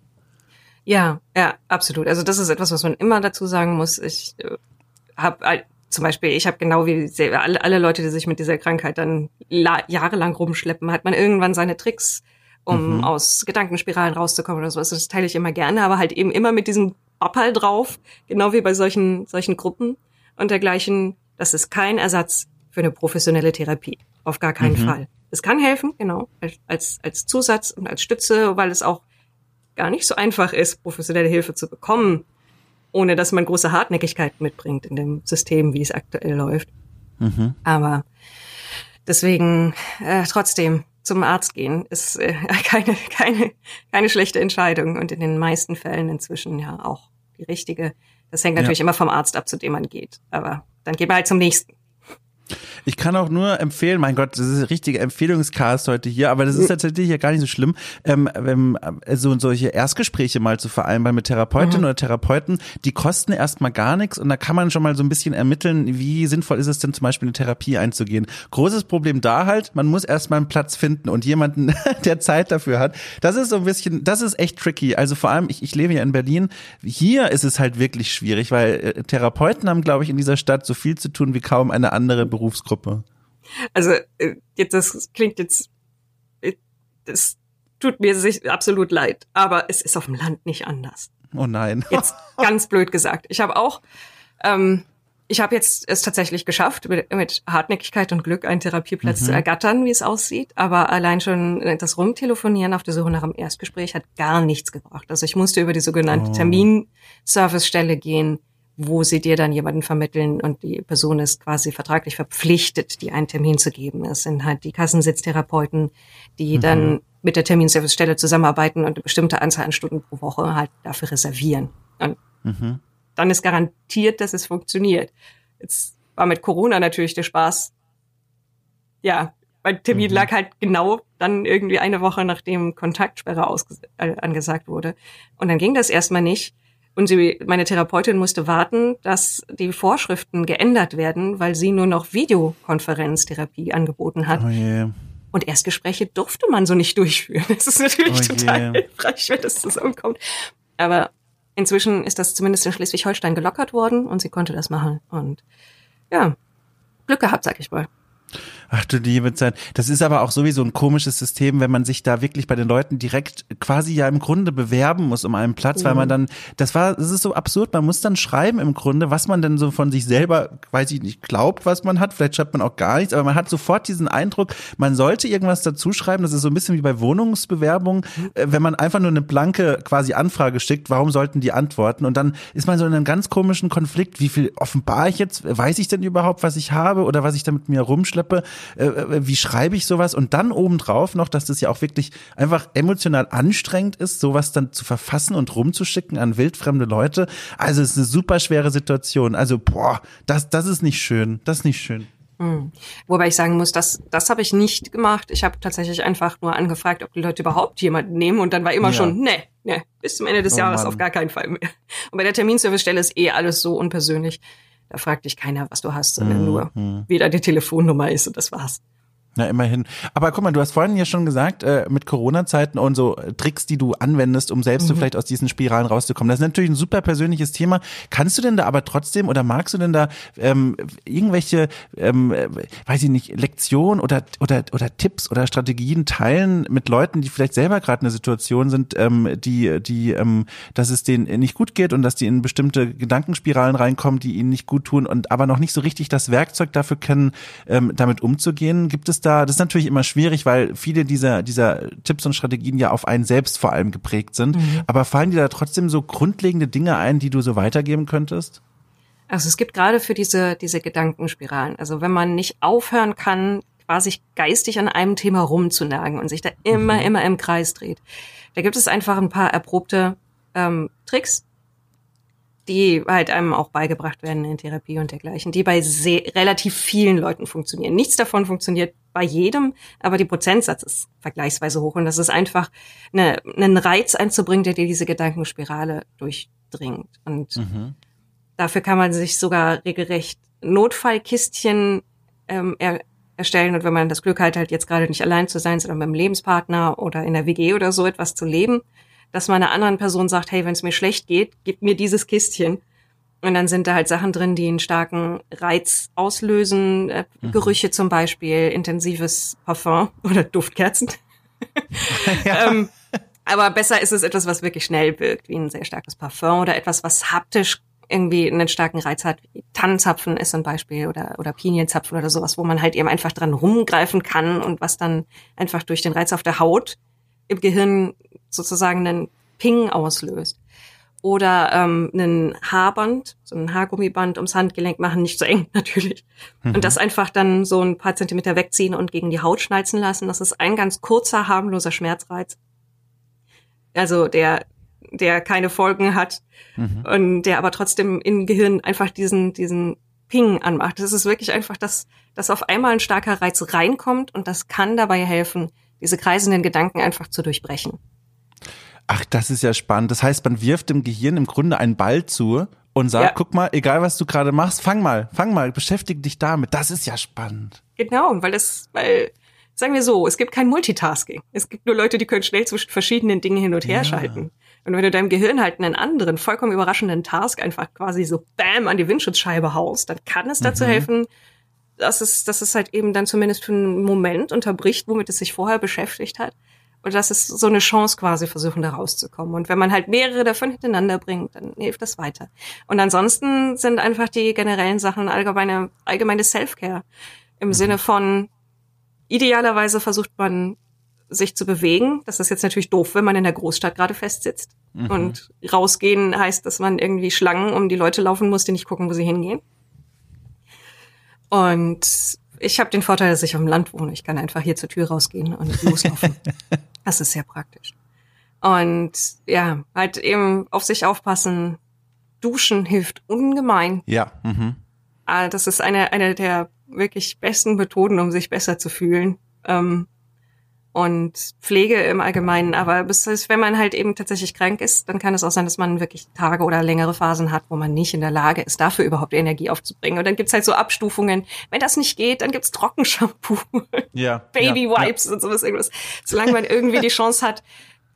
Ja, ja, absolut. Also das ist etwas, was man immer dazu sagen muss. Ich äh, habe zum Beispiel, ich habe genau wie alle, alle Leute, die sich mit dieser Krankheit dann jahrelang rumschleppen, hat man irgendwann seine Tricks, um mhm. aus Gedankenspiralen rauszukommen oder sowas. Das teile ich immer gerne, aber halt eben immer mit diesem Appal drauf, genau wie bei solchen, solchen Gruppen und dergleichen. Das ist kein Ersatz für eine professionelle Therapie. Auf gar keinen mhm. Fall. Es kann helfen, genau, als, als Zusatz und als Stütze, weil es auch gar nicht so einfach ist, professionelle Hilfe zu bekommen ohne dass man große Hartnäckigkeit mitbringt in dem System, wie es aktuell läuft. Mhm. Aber deswegen äh, trotzdem zum Arzt gehen ist äh, *laughs* keine, keine, keine schlechte Entscheidung und in den meisten Fällen inzwischen ja auch die richtige. Das hängt natürlich ja. immer vom Arzt ab, zu dem man geht. Aber dann geht man halt zum nächsten. Ich kann auch nur empfehlen, mein Gott, das ist ein richtiger Empfehlungscast heute hier, aber das ist tatsächlich ja gar nicht so schlimm, ähm, ähm, so solche Erstgespräche mal zu vereinbaren mit Therapeutinnen mhm. oder Therapeuten, die kosten erstmal gar nichts und da kann man schon mal so ein bisschen ermitteln, wie sinnvoll ist es denn zum Beispiel eine Therapie einzugehen. Großes Problem da halt, man muss erstmal einen Platz finden und jemanden, *laughs* der Zeit dafür hat. Das ist so ein bisschen, das ist echt tricky. Also vor allem, ich, ich lebe ja in Berlin, hier ist es halt wirklich schwierig, weil äh, Therapeuten haben, glaube ich, in dieser Stadt so viel zu tun wie kaum eine andere Berufsgruppe. Berufsgruppe? Also, äh, jetzt, das klingt jetzt, äh, das tut mir sich absolut leid, aber es ist auf dem Land nicht anders. Oh nein. Jetzt *laughs* ganz blöd gesagt. Ich habe auch, ähm, ich habe jetzt es tatsächlich geschafft, mit, mit, Hartnäckigkeit und Glück einen Therapieplatz mhm. zu ergattern, wie es aussieht. Aber allein schon das Rumtelefonieren auf der Suche nach einem Erstgespräch hat gar nichts gebracht. Also ich musste über die sogenannte oh. Terminservicestelle gehen wo sie dir dann jemanden vermitteln und die Person ist quasi vertraglich verpflichtet, dir einen Termin zu geben. Es sind halt die Kassensitztherapeuten, die mhm. dann mit der Terminservicestelle zusammenarbeiten und eine bestimmte Anzahl an Stunden pro Woche halt dafür reservieren. Und mhm. dann ist garantiert, dass es funktioniert. Jetzt war mit Corona natürlich der Spaß. Ja, mein Termin mhm. lag halt genau dann irgendwie eine Woche, nachdem Kontaktsperre äh, angesagt wurde. Und dann ging das erstmal nicht. Und sie, meine Therapeutin musste warten, dass die Vorschriften geändert werden, weil sie nur noch Videokonferenztherapie angeboten hat. Oh yeah. Und Erstgespräche durfte man so nicht durchführen. Das ist natürlich oh total yeah. hilfreich, wenn das zusammenkommt. Aber inzwischen ist das zumindest in Schleswig-Holstein gelockert worden und sie konnte das machen. Und ja, Glück gehabt, sag ich mal. Ach du liebe Zeit. Das ist aber auch sowieso ein komisches System, wenn man sich da wirklich bei den Leuten direkt quasi ja im Grunde bewerben muss um einen Platz, mhm. weil man mhm. dann, das war, das ist so absurd, man muss dann schreiben im Grunde, was man denn so von sich selber, weiß ich nicht, glaubt, was man hat. Vielleicht schreibt man auch gar nichts, aber man hat sofort diesen Eindruck, man sollte irgendwas dazu schreiben. Das ist so ein bisschen wie bei Wohnungsbewerbungen. Äh, wenn man einfach nur eine blanke quasi Anfrage schickt, warum sollten die antworten? Und dann ist man so in einem ganz komischen Konflikt. Wie viel offenbar ich jetzt? Weiß ich denn überhaupt, was ich habe oder was ich da mit mir rumschleppe? Äh, äh, wie schreibe ich sowas und dann obendrauf noch, dass das ja auch wirklich einfach emotional anstrengend ist, sowas dann zu verfassen und rumzuschicken an wildfremde Leute. Also es ist eine super schwere Situation. Also boah, das, das ist nicht schön, das ist nicht schön. Hm. Wobei ich sagen muss, das, das habe ich nicht gemacht. Ich habe tatsächlich einfach nur angefragt, ob die Leute überhaupt jemanden nehmen und dann war immer ja. schon, nee, nee, bis zum Ende des oh, Jahres Mann. auf gar keinen Fall mehr. Und bei der Terminservicestelle ist eh alles so unpersönlich. Da fragt dich keiner, was du hast, sondern mhm. nur, wie deine Telefonnummer ist und das war's. Na, immerhin. Aber guck mal, du hast vorhin ja schon gesagt, äh, mit Corona-Zeiten und so äh, Tricks, die du anwendest, um selbst mhm. so vielleicht aus diesen Spiralen rauszukommen. Das ist natürlich ein super persönliches Thema. Kannst du denn da aber trotzdem oder magst du denn da ähm, irgendwelche, ähm, äh, weiß ich nicht, Lektionen oder, oder, oder Tipps oder Strategien teilen mit Leuten, die vielleicht selber gerade eine Situation sind, ähm, die, die, ähm, dass es denen nicht gut geht und dass die in bestimmte Gedankenspiralen reinkommen, die ihnen nicht gut tun und aber noch nicht so richtig das Werkzeug dafür kennen, ähm, damit umzugehen? Gibt es da, das ist natürlich immer schwierig, weil viele dieser, dieser Tipps und Strategien ja auf einen selbst vor allem geprägt sind. Mhm. Aber fallen dir da trotzdem so grundlegende Dinge ein, die du so weitergeben könntest? Also es gibt gerade für diese, diese Gedankenspiralen, also wenn man nicht aufhören kann, quasi geistig an einem Thema rumzunagen und sich da immer, mhm. immer im Kreis dreht, da gibt es einfach ein paar erprobte ähm, Tricks, die halt einem auch beigebracht werden in Therapie und dergleichen, die bei sehr, relativ vielen Leuten funktionieren. Nichts davon funktioniert bei jedem, aber die Prozentsatz ist vergleichsweise hoch und das ist einfach eine, einen Reiz einzubringen, der dir diese Gedankenspirale durchdringt. Und mhm. dafür kann man sich sogar regelrecht Notfallkistchen ähm, er, erstellen und wenn man das Glück hat, halt jetzt gerade nicht allein zu sein, sondern mit einem Lebenspartner oder in der WG oder so etwas zu leben, dass man einer anderen Person sagt, hey, wenn es mir schlecht geht, gib mir dieses Kistchen. Und dann sind da halt Sachen drin, die einen starken Reiz auslösen. Äh, mhm. Gerüche zum Beispiel, intensives Parfum *laughs* oder Duftkerzen. *laughs* ja. ähm, aber besser ist es etwas, was wirklich schnell wirkt, wie ein sehr starkes Parfum oder etwas, was haptisch irgendwie einen starken Reiz hat. Tannenzapfen ist ein Beispiel oder, oder Pinienzapfen oder sowas, wo man halt eben einfach dran rumgreifen kann und was dann einfach durch den Reiz auf der Haut im Gehirn sozusagen einen Ping auslöst. Oder ähm, einen Haarband, so ein Haargummiband ums Handgelenk machen, nicht so eng *laughs* natürlich. Mhm. Und das einfach dann so ein paar Zentimeter wegziehen und gegen die Haut schnalzen lassen. Das ist ein ganz kurzer, harmloser Schmerzreiz. Also der, der keine Folgen hat mhm. und der aber trotzdem im Gehirn einfach diesen, diesen Ping anmacht. Das ist wirklich einfach, dass, dass auf einmal ein starker Reiz reinkommt und das kann dabei helfen, diese kreisenden Gedanken einfach zu durchbrechen. Ach, das ist ja spannend. Das heißt, man wirft dem Gehirn im Grunde einen Ball zu und sagt, ja. guck mal, egal was du gerade machst, fang mal, fang mal, beschäftige dich damit. Das ist ja spannend. Genau, weil das, weil, sagen wir so, es gibt kein Multitasking. Es gibt nur Leute, die können schnell zwischen verschiedenen Dingen hin und her ja. schalten. Und wenn du deinem Gehirn halt einen anderen, vollkommen überraschenden Task einfach quasi so bam an die Windschutzscheibe haust, dann kann es dazu mhm. helfen, dass es, dass es halt eben dann zumindest für einen Moment unterbricht, womit es sich vorher beschäftigt hat. Und das ist so eine Chance quasi versuchen, da rauszukommen. Und wenn man halt mehrere davon hintereinander bringt, dann hilft das weiter. Und ansonsten sind einfach die generellen Sachen allgemeine, allgemeine Self-Care. Im mhm. Sinne von, idealerweise versucht man, sich zu bewegen. Das ist jetzt natürlich doof, wenn man in der Großstadt gerade festsitzt. Mhm. Und rausgehen heißt, dass man irgendwie Schlangen um die Leute laufen muss, die nicht gucken, wo sie hingehen. Und ich habe den Vorteil, dass ich auf dem Land wohne. Ich kann einfach hier zur Tür rausgehen und loslaufen. *laughs* das ist sehr praktisch. Und ja, halt eben auf sich aufpassen. Duschen hilft ungemein. Ja. Mhm. Ah, das ist eine, eine der wirklich besten Methoden, um sich besser zu fühlen. Ähm, und Pflege im Allgemeinen. Aber bis, wenn man halt eben tatsächlich krank ist, dann kann es auch sein, dass man wirklich Tage oder längere Phasen hat, wo man nicht in der Lage ist, dafür überhaupt Energie aufzubringen. Und dann gibt's halt so Abstufungen. Wenn das nicht geht, dann gibt's Trockenshampoo, *laughs* ja, Baby Wipes ja. und sowas irgendwas. Solange man irgendwie die Chance hat,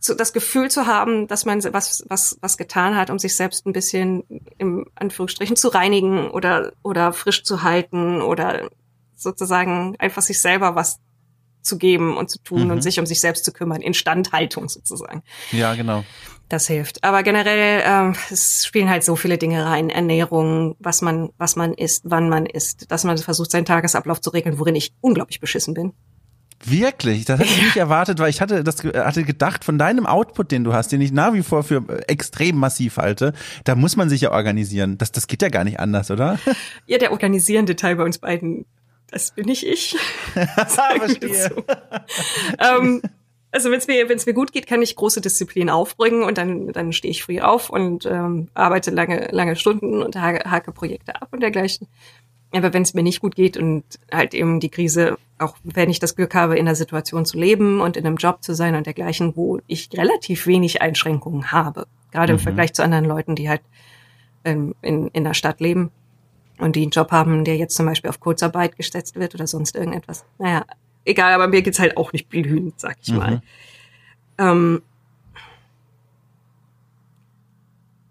zu, das Gefühl zu haben, dass man was, was, was getan hat, um sich selbst ein bisschen im Anführungsstrichen zu reinigen oder, oder frisch zu halten oder sozusagen einfach sich selber was zu geben und zu tun mhm. und sich um sich selbst zu kümmern, Instandhaltung sozusagen. Ja, genau. Das hilft. Aber generell ähm, es spielen halt so viele Dinge rein. Ernährung, was man, was man isst, wann man isst, dass man versucht, seinen Tagesablauf zu regeln, worin ich unglaublich beschissen bin. Wirklich? Das hätte ich nicht erwartet, weil ich hatte das hatte gedacht, von deinem Output, den du hast, den ich nach wie vor für extrem massiv halte, da muss man sich ja organisieren. Das, das geht ja gar nicht anders, oder? Ja, der organisierende Teil bei uns beiden Das bin nicht ich. *laughs* Verstehe. ähm, also wenn es mir, wenn es mir gut geht, kann ich große Disziplin aufbringen und dann, dann stehe ich früh auf und ähm, arbeite lange, lange Stunden und hake, hake Projekte ab und dergleichen. Aber wenn es mir nicht gut geht und halt eben die Krise, auch wenn ich das Glück habe, in der Situation zu leben und in einem Job zu sein und dergleichen, wo ich relativ wenig Einschränkungen habe, gerade mhm. im Vergleich zu anderen Leuten, die halt ähm, in, in der Stadt leben und die einen Job haben, der jetzt zum Beispiel auf Kurzarbeit gesetzt wird oder sonst irgendetwas. Naja, egal, aber mir geht's halt auch nicht blühend, sag ich mhm. mal. Ähm,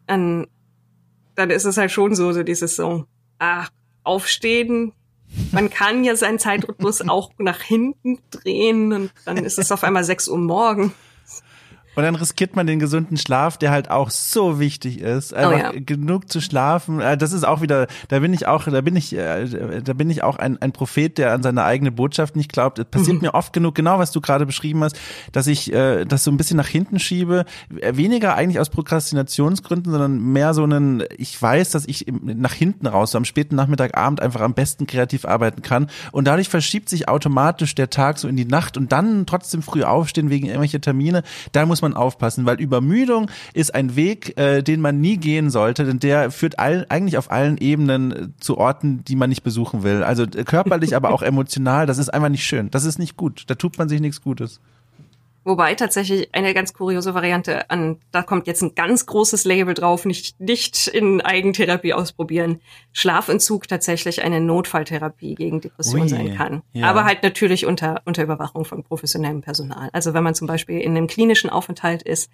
dann, dann ist es halt schon so, so dieses so, ach, aufstehen. Man kann ja seinen Zeitrhythmus *laughs* auch nach hinten drehen und dann ist es auf einmal sechs Uhr morgen. Und dann riskiert man den gesunden Schlaf, der halt auch so wichtig ist. Einfach oh ja. genug zu schlafen. Äh, das ist auch wieder, da bin ich auch, da bin ich, äh, da bin ich auch ein, ein Prophet, der an seine eigene Botschaft nicht glaubt. Es passiert mhm. mir oft genug, genau was du gerade beschrieben hast, dass ich äh, das so ein bisschen nach hinten schiebe. Weniger eigentlich aus Prokrastinationsgründen, sondern mehr so einen, ich weiß, dass ich nach hinten raus, so am späten Nachmittagabend einfach am besten kreativ arbeiten kann. Und dadurch verschiebt sich automatisch der Tag so in die Nacht und dann trotzdem früh aufstehen wegen irgendwelcher Termine. Da muss man aufpassen, weil Übermüdung ist ein Weg, äh, den man nie gehen sollte, denn der führt all, eigentlich auf allen Ebenen äh, zu Orten, die man nicht besuchen will. Also äh, körperlich, aber auch emotional, das ist einfach nicht schön. Das ist nicht gut. Da tut man sich nichts Gutes. Wobei tatsächlich eine ganz kuriose Variante an, da kommt jetzt ein ganz großes Label drauf, nicht, nicht in Eigentherapie ausprobieren. Schlafentzug tatsächlich eine Notfalltherapie gegen Depression Ui, sein kann. Ja. Aber halt natürlich unter, unter Überwachung von professionellem Personal. Also wenn man zum Beispiel in einem klinischen Aufenthalt ist,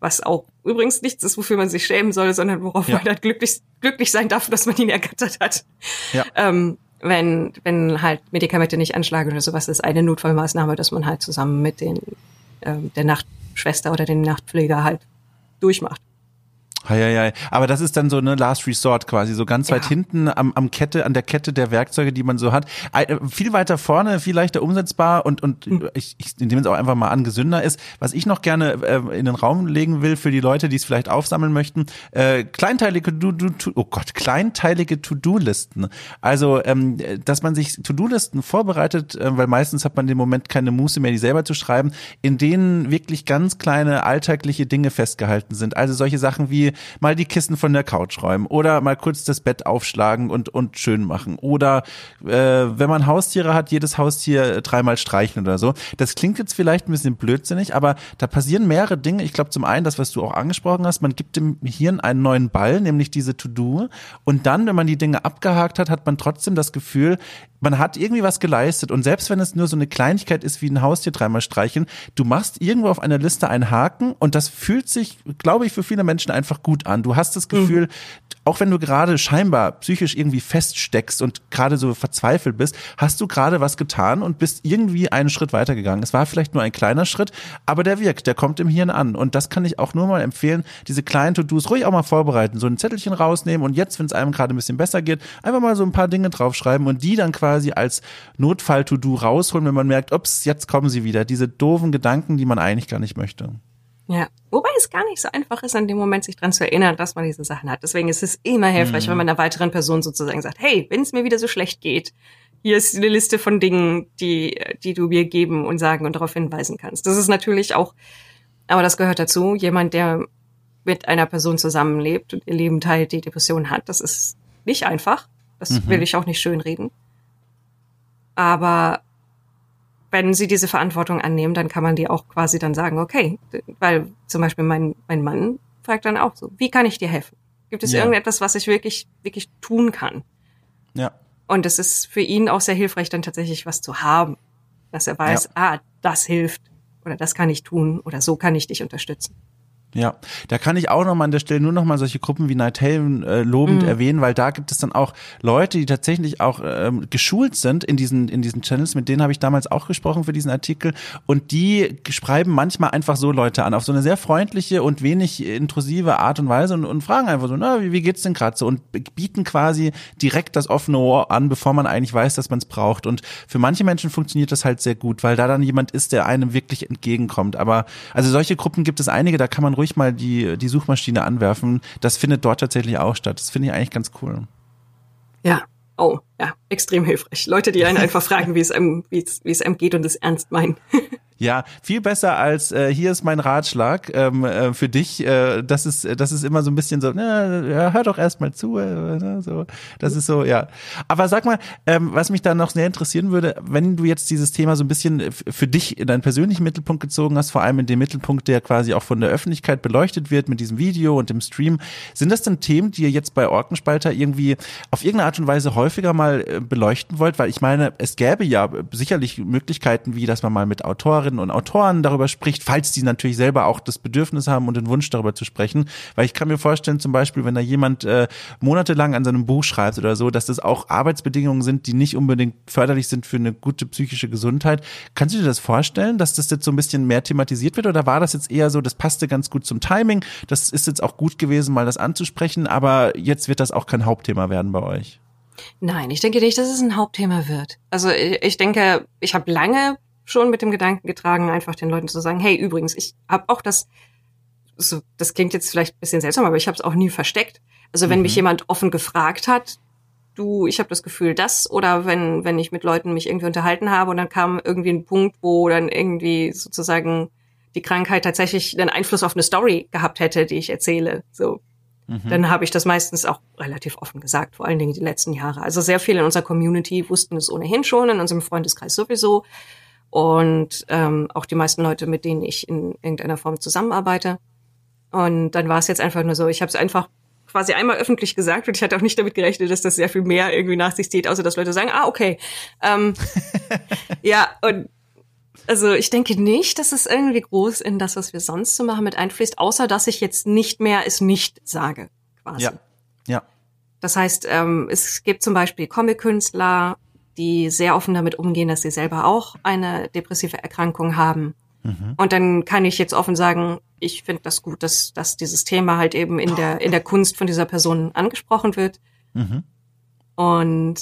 was auch übrigens nichts ist, wofür man sich schämen soll, sondern worauf ja. man halt glücklich, glücklich sein darf, dass man ihn ergattert hat. Ja. Ähm, wenn, wenn halt Medikamente nicht anschlagen oder sowas, ist eine Notfallmaßnahme, dass man halt zusammen mit den äh, der Nachtschwester oder den Nachtpfleger halt durchmacht. Ja, ja, Aber das ist dann so eine Last Resort quasi, so ganz weit ja. hinten am, am Kette, an der Kette der Werkzeuge, die man so hat. Viel weiter vorne, viel leichter umsetzbar und, und mhm. ich, ich nehme es auch einfach mal an, gesünder ist. Was ich noch gerne äh, in den Raum legen will für die Leute, die es vielleicht aufsammeln möchten, äh, kleinteilige du, du, tu, oh Gott, kleinteilige To-Do-Listen. Also, ähm, dass man sich To-Do-Listen vorbereitet, äh, weil meistens hat man den Moment keine Muße mehr, die selber zu schreiben, in denen wirklich ganz kleine alltägliche Dinge festgehalten sind. Also solche Sachen wie mal die Kissen von der Couch räumen oder mal kurz das Bett aufschlagen und, und schön machen. Oder äh, wenn man Haustiere hat, jedes Haustier dreimal streichen oder so. Das klingt jetzt vielleicht ein bisschen blödsinnig, aber da passieren mehrere Dinge. Ich glaube zum einen, das, was du auch angesprochen hast, man gibt dem Hirn einen neuen Ball, nämlich diese To-Do. Und dann, wenn man die Dinge abgehakt hat, hat man trotzdem das Gefühl, man hat irgendwie was geleistet und selbst wenn es nur so eine Kleinigkeit ist wie ein Haustier dreimal streicheln, du machst irgendwo auf einer Liste einen Haken und das fühlt sich, glaube ich, für viele Menschen einfach gut an. Du hast das Gefühl, mhm. auch wenn du gerade scheinbar psychisch irgendwie feststeckst und gerade so verzweifelt bist, hast du gerade was getan und bist irgendwie einen Schritt weitergegangen. Es war vielleicht nur ein kleiner Schritt, aber der wirkt, der kommt im Hirn an und das kann ich auch nur mal empfehlen, diese kleinen To-Dos ruhig auch mal vorbereiten, so ein Zettelchen rausnehmen und jetzt, wenn es einem gerade ein bisschen besser geht, einfach mal so ein paar Dinge draufschreiben und die dann quasi quasi als Notfall-To-Do rausholen, wenn man merkt, ups, jetzt kommen sie wieder. Diese doofen Gedanken, die man eigentlich gar nicht möchte. Ja, wobei es gar nicht so einfach ist, an dem Moment sich dran zu erinnern, dass man diese Sachen hat. Deswegen ist es immer hilfreich, mhm. wenn man einer weiteren Person sozusagen sagt, hey, wenn es mir wieder so schlecht geht, hier ist eine Liste von Dingen, die, die du mir geben und sagen und darauf hinweisen kannst. Das ist natürlich auch, aber das gehört dazu, jemand, der mit einer Person zusammenlebt und ihr Leben teilt, die Depression hat, das ist nicht einfach. Das mhm. will ich auch nicht schönreden. Aber wenn sie diese Verantwortung annehmen, dann kann man die auch quasi dann sagen, okay, weil zum Beispiel mein, mein Mann fragt dann auch so, wie kann ich dir helfen? Gibt es ja. irgendetwas, was ich wirklich, wirklich tun kann? Ja. Und es ist für ihn auch sehr hilfreich, dann tatsächlich was zu haben, dass er weiß, ja. ah, das hilft oder das kann ich tun oder so kann ich dich unterstützen. Ja, da kann ich auch noch mal an der Stelle nur noch mal solche Gruppen wie Night Haven äh, lobend mhm. erwähnen, weil da gibt es dann auch Leute, die tatsächlich auch ähm, geschult sind in diesen in diesen Channels. Mit denen habe ich damals auch gesprochen für diesen Artikel und die schreiben manchmal einfach so Leute an auf so eine sehr freundliche und wenig intrusive Art und Weise und, und fragen einfach so, na wie, wie geht's denn gerade so und bieten quasi direkt das offene Ohr an, bevor man eigentlich weiß, dass man es braucht. Und für manche Menschen funktioniert das halt sehr gut, weil da dann jemand ist, der einem wirklich entgegenkommt. Aber also solche Gruppen gibt es einige, da kann man ruhig mal die, die Suchmaschine anwerfen. Das findet dort tatsächlich auch statt. Das finde ich eigentlich ganz cool. Ja, Oh, ja, extrem hilfreich. Leute, die einen einfach fragen, wie es einem, wie es, wie es einem geht und es ernst meinen. *laughs* Ja, viel besser als äh, hier ist mein Ratschlag ähm, äh, für dich. Äh, das ist das ist immer so ein bisschen so, na, ja, hör doch erst mal zu. Äh, ne, so, das ist so, ja. Aber sag mal, ähm, was mich da noch sehr interessieren würde, wenn du jetzt dieses Thema so ein bisschen für dich in deinen persönlichen Mittelpunkt gezogen hast, vor allem in dem Mittelpunkt, der quasi auch von der Öffentlichkeit beleuchtet wird mit diesem Video und dem Stream, sind das denn Themen, die ihr jetzt bei Orkenspalter irgendwie auf irgendeine Art und Weise häufiger mal äh, beleuchten wollt? Weil ich meine, es gäbe ja sicherlich Möglichkeiten, wie dass man mal mit Autorinnen Autorinnen und Autoren darüber spricht, falls die natürlich selber auch das Bedürfnis haben und den Wunsch darüber zu sprechen. Weil ich kann mir vorstellen, zum Beispiel, wenn da jemand äh, monatelang an seinem Buch schreibt oder so, dass das auch Arbeitsbedingungen sind, die nicht unbedingt förderlich sind für eine gute psychische Gesundheit. Kannst du dir das vorstellen, dass das jetzt so ein bisschen mehr thematisiert wird oder war das jetzt eher so, das passte ganz gut zum Timing, das ist jetzt auch gut gewesen, mal das anzusprechen, aber jetzt wird das auch kein Hauptthema werden bei euch? Nein, ich denke nicht, dass es ein Hauptthema wird. Also ich denke, ich habe lange schon mit dem Gedanken getragen, einfach den Leuten zu sagen, hey, übrigens, ich habe auch das, so, das klingt jetzt vielleicht ein bisschen seltsam, aber ich habe es auch nie versteckt. Also wenn mhm. mich jemand offen gefragt hat, du, ich habe das Gefühl, das, oder wenn, wenn ich mit Leuten mich irgendwie unterhalten habe und dann kam irgendwie ein Punkt, wo dann irgendwie sozusagen die Krankheit tatsächlich einen Einfluss auf eine Story gehabt hätte, die ich erzähle, so, mhm. dann habe ich das meistens auch relativ offen gesagt, vor allen Dingen die letzten Jahre. Also sehr viele in unserer Community wussten es ohnehin schon, in unserem Freundeskreis sowieso und ähm, auch die meisten Leute, mit denen ich in irgendeiner Form zusammenarbeite. Und dann war es jetzt einfach nur so, ich habe es einfach quasi einmal öffentlich gesagt und ich hatte auch nicht damit gerechnet, dass das sehr viel mehr irgendwie nach sich zieht, außer dass Leute sagen, ah, okay. Ähm, *laughs* ja, und also ich denke nicht, dass es irgendwie groß in das, was wir sonst so machen, mit einfließt, außer dass ich jetzt nicht mehr es nicht sage, quasi. Ja. Ja. Das heißt, ähm, es gibt zum Beispiel Comic-Künstler die sehr offen damit umgehen, dass sie selber auch eine depressive Erkrankung haben. Mhm. Und dann kann ich jetzt offen sagen, ich finde das gut, dass, dass dieses Thema halt eben in der, in der Kunst von dieser Person angesprochen wird. Mhm. Und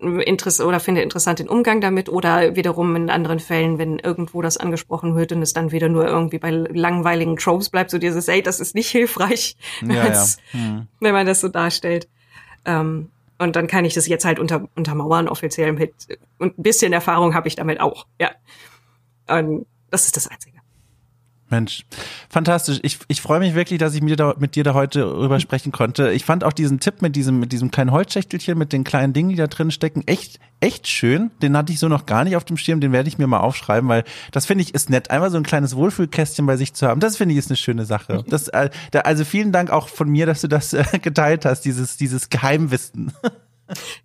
Interesse oder finde interessant den Umgang damit oder wiederum in anderen Fällen, wenn irgendwo das angesprochen wird und es dann wieder nur irgendwie bei langweiligen Tropes bleibt, so dieses, ey, das ist nicht hilfreich, ja, ja. Hm. wenn man das so darstellt. Ähm, und dann kann ich das jetzt halt unter, untermauern, offiziell mit. Und ein bisschen Erfahrung habe ich damit auch. Ja. Und das ist das Einzige. Mensch, fantastisch. Ich, ich freue mich wirklich, dass ich mit dir, da, mit dir da heute drüber sprechen konnte. Ich fand auch diesen Tipp mit diesem, mit diesem kleinen Holzschächtelchen, mit den kleinen Dingen, die da drin stecken, echt, echt schön. Den hatte ich so noch gar nicht auf dem Schirm. Den werde ich mir mal aufschreiben, weil das finde ich ist nett. Einmal so ein kleines Wohlfühlkästchen bei sich zu haben. Das finde ich ist eine schöne Sache. Das, äh, also vielen Dank auch von mir, dass du das äh, geteilt hast, dieses, dieses Geheimwissen.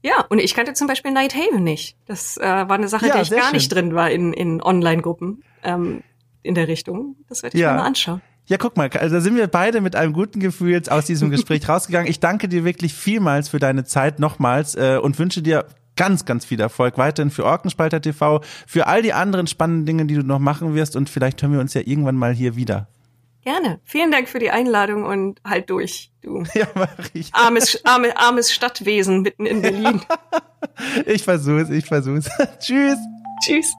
Ja, und ich kannte zum Beispiel Night Haven nicht. Das äh, war eine Sache, ja, die ich gar schön. nicht drin war in, in Online-Gruppen. Ähm, in der Richtung. Das werde ich ja. mir mal anschauen. Ja, guck mal, also sind wir beide mit einem guten Gefühl jetzt aus diesem *laughs* Gespräch rausgegangen. Ich danke dir wirklich vielmals für deine Zeit nochmals äh, und wünsche dir ganz, ganz viel Erfolg weiterhin für Orkenspalter TV, für all die anderen spannenden Dinge, die du noch machen wirst und vielleicht hören wir uns ja irgendwann mal hier wieder. Gerne. Vielen Dank für die Einladung und halt durch, du. *laughs* Ja, ich. Armes, arme, armes Stadtwesen mitten in Berlin. *laughs* ich versuch's, ich versuch's. Tschüss. Tschüss.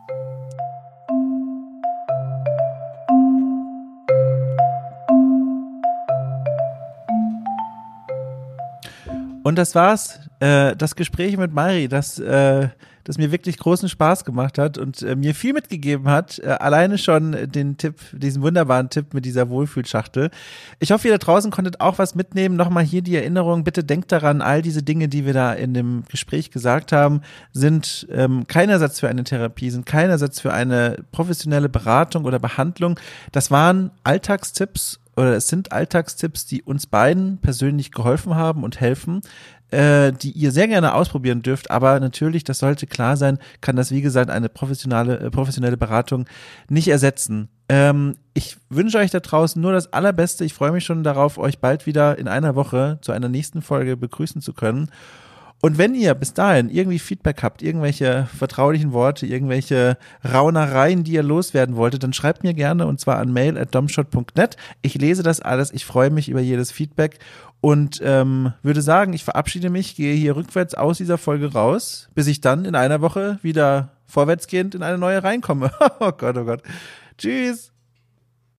Und das war's, äh, das Gespräch mit Mari, das, äh, das mir wirklich großen Spaß gemacht hat und äh, mir viel mitgegeben hat. Äh, alleine schon den Tipp, diesen wunderbaren Tipp mit dieser Wohlfühlschachtel. Ich hoffe, ihr da draußen konntet auch was mitnehmen. Nochmal hier die Erinnerung. Bitte denkt daran, all diese Dinge, die wir da in dem Gespräch gesagt haben, sind ähm, kein Ersatz für eine Therapie, sind kein Ersatz für eine professionelle Beratung oder Behandlung. Das waren Alltagstipps oder es sind Alltagstipps, die uns beiden persönlich geholfen haben und helfen, äh, die ihr sehr gerne ausprobieren dürft. Aber natürlich, das sollte klar sein, kann das, wie gesagt, eine professionelle, äh, professionelle Beratung nicht ersetzen. Ähm, ich wünsche euch da draußen nur das Allerbeste. Ich freue mich schon darauf, euch bald wieder in einer Woche zu einer nächsten Folge begrüßen zu können. Und wenn ihr bis dahin irgendwie Feedback habt, irgendwelche vertraulichen Worte, irgendwelche Raunereien, die ihr loswerden wolltet, dann schreibt mir gerne und zwar an mail at domshot.net. Ich lese das alles, ich freue mich über jedes Feedback und ähm, würde sagen, ich verabschiede mich, gehe hier rückwärts aus dieser Folge raus, bis ich dann in einer Woche wieder vorwärtsgehend in eine neue reinkomme. *laughs* oh Gott, oh Gott. Tschüss.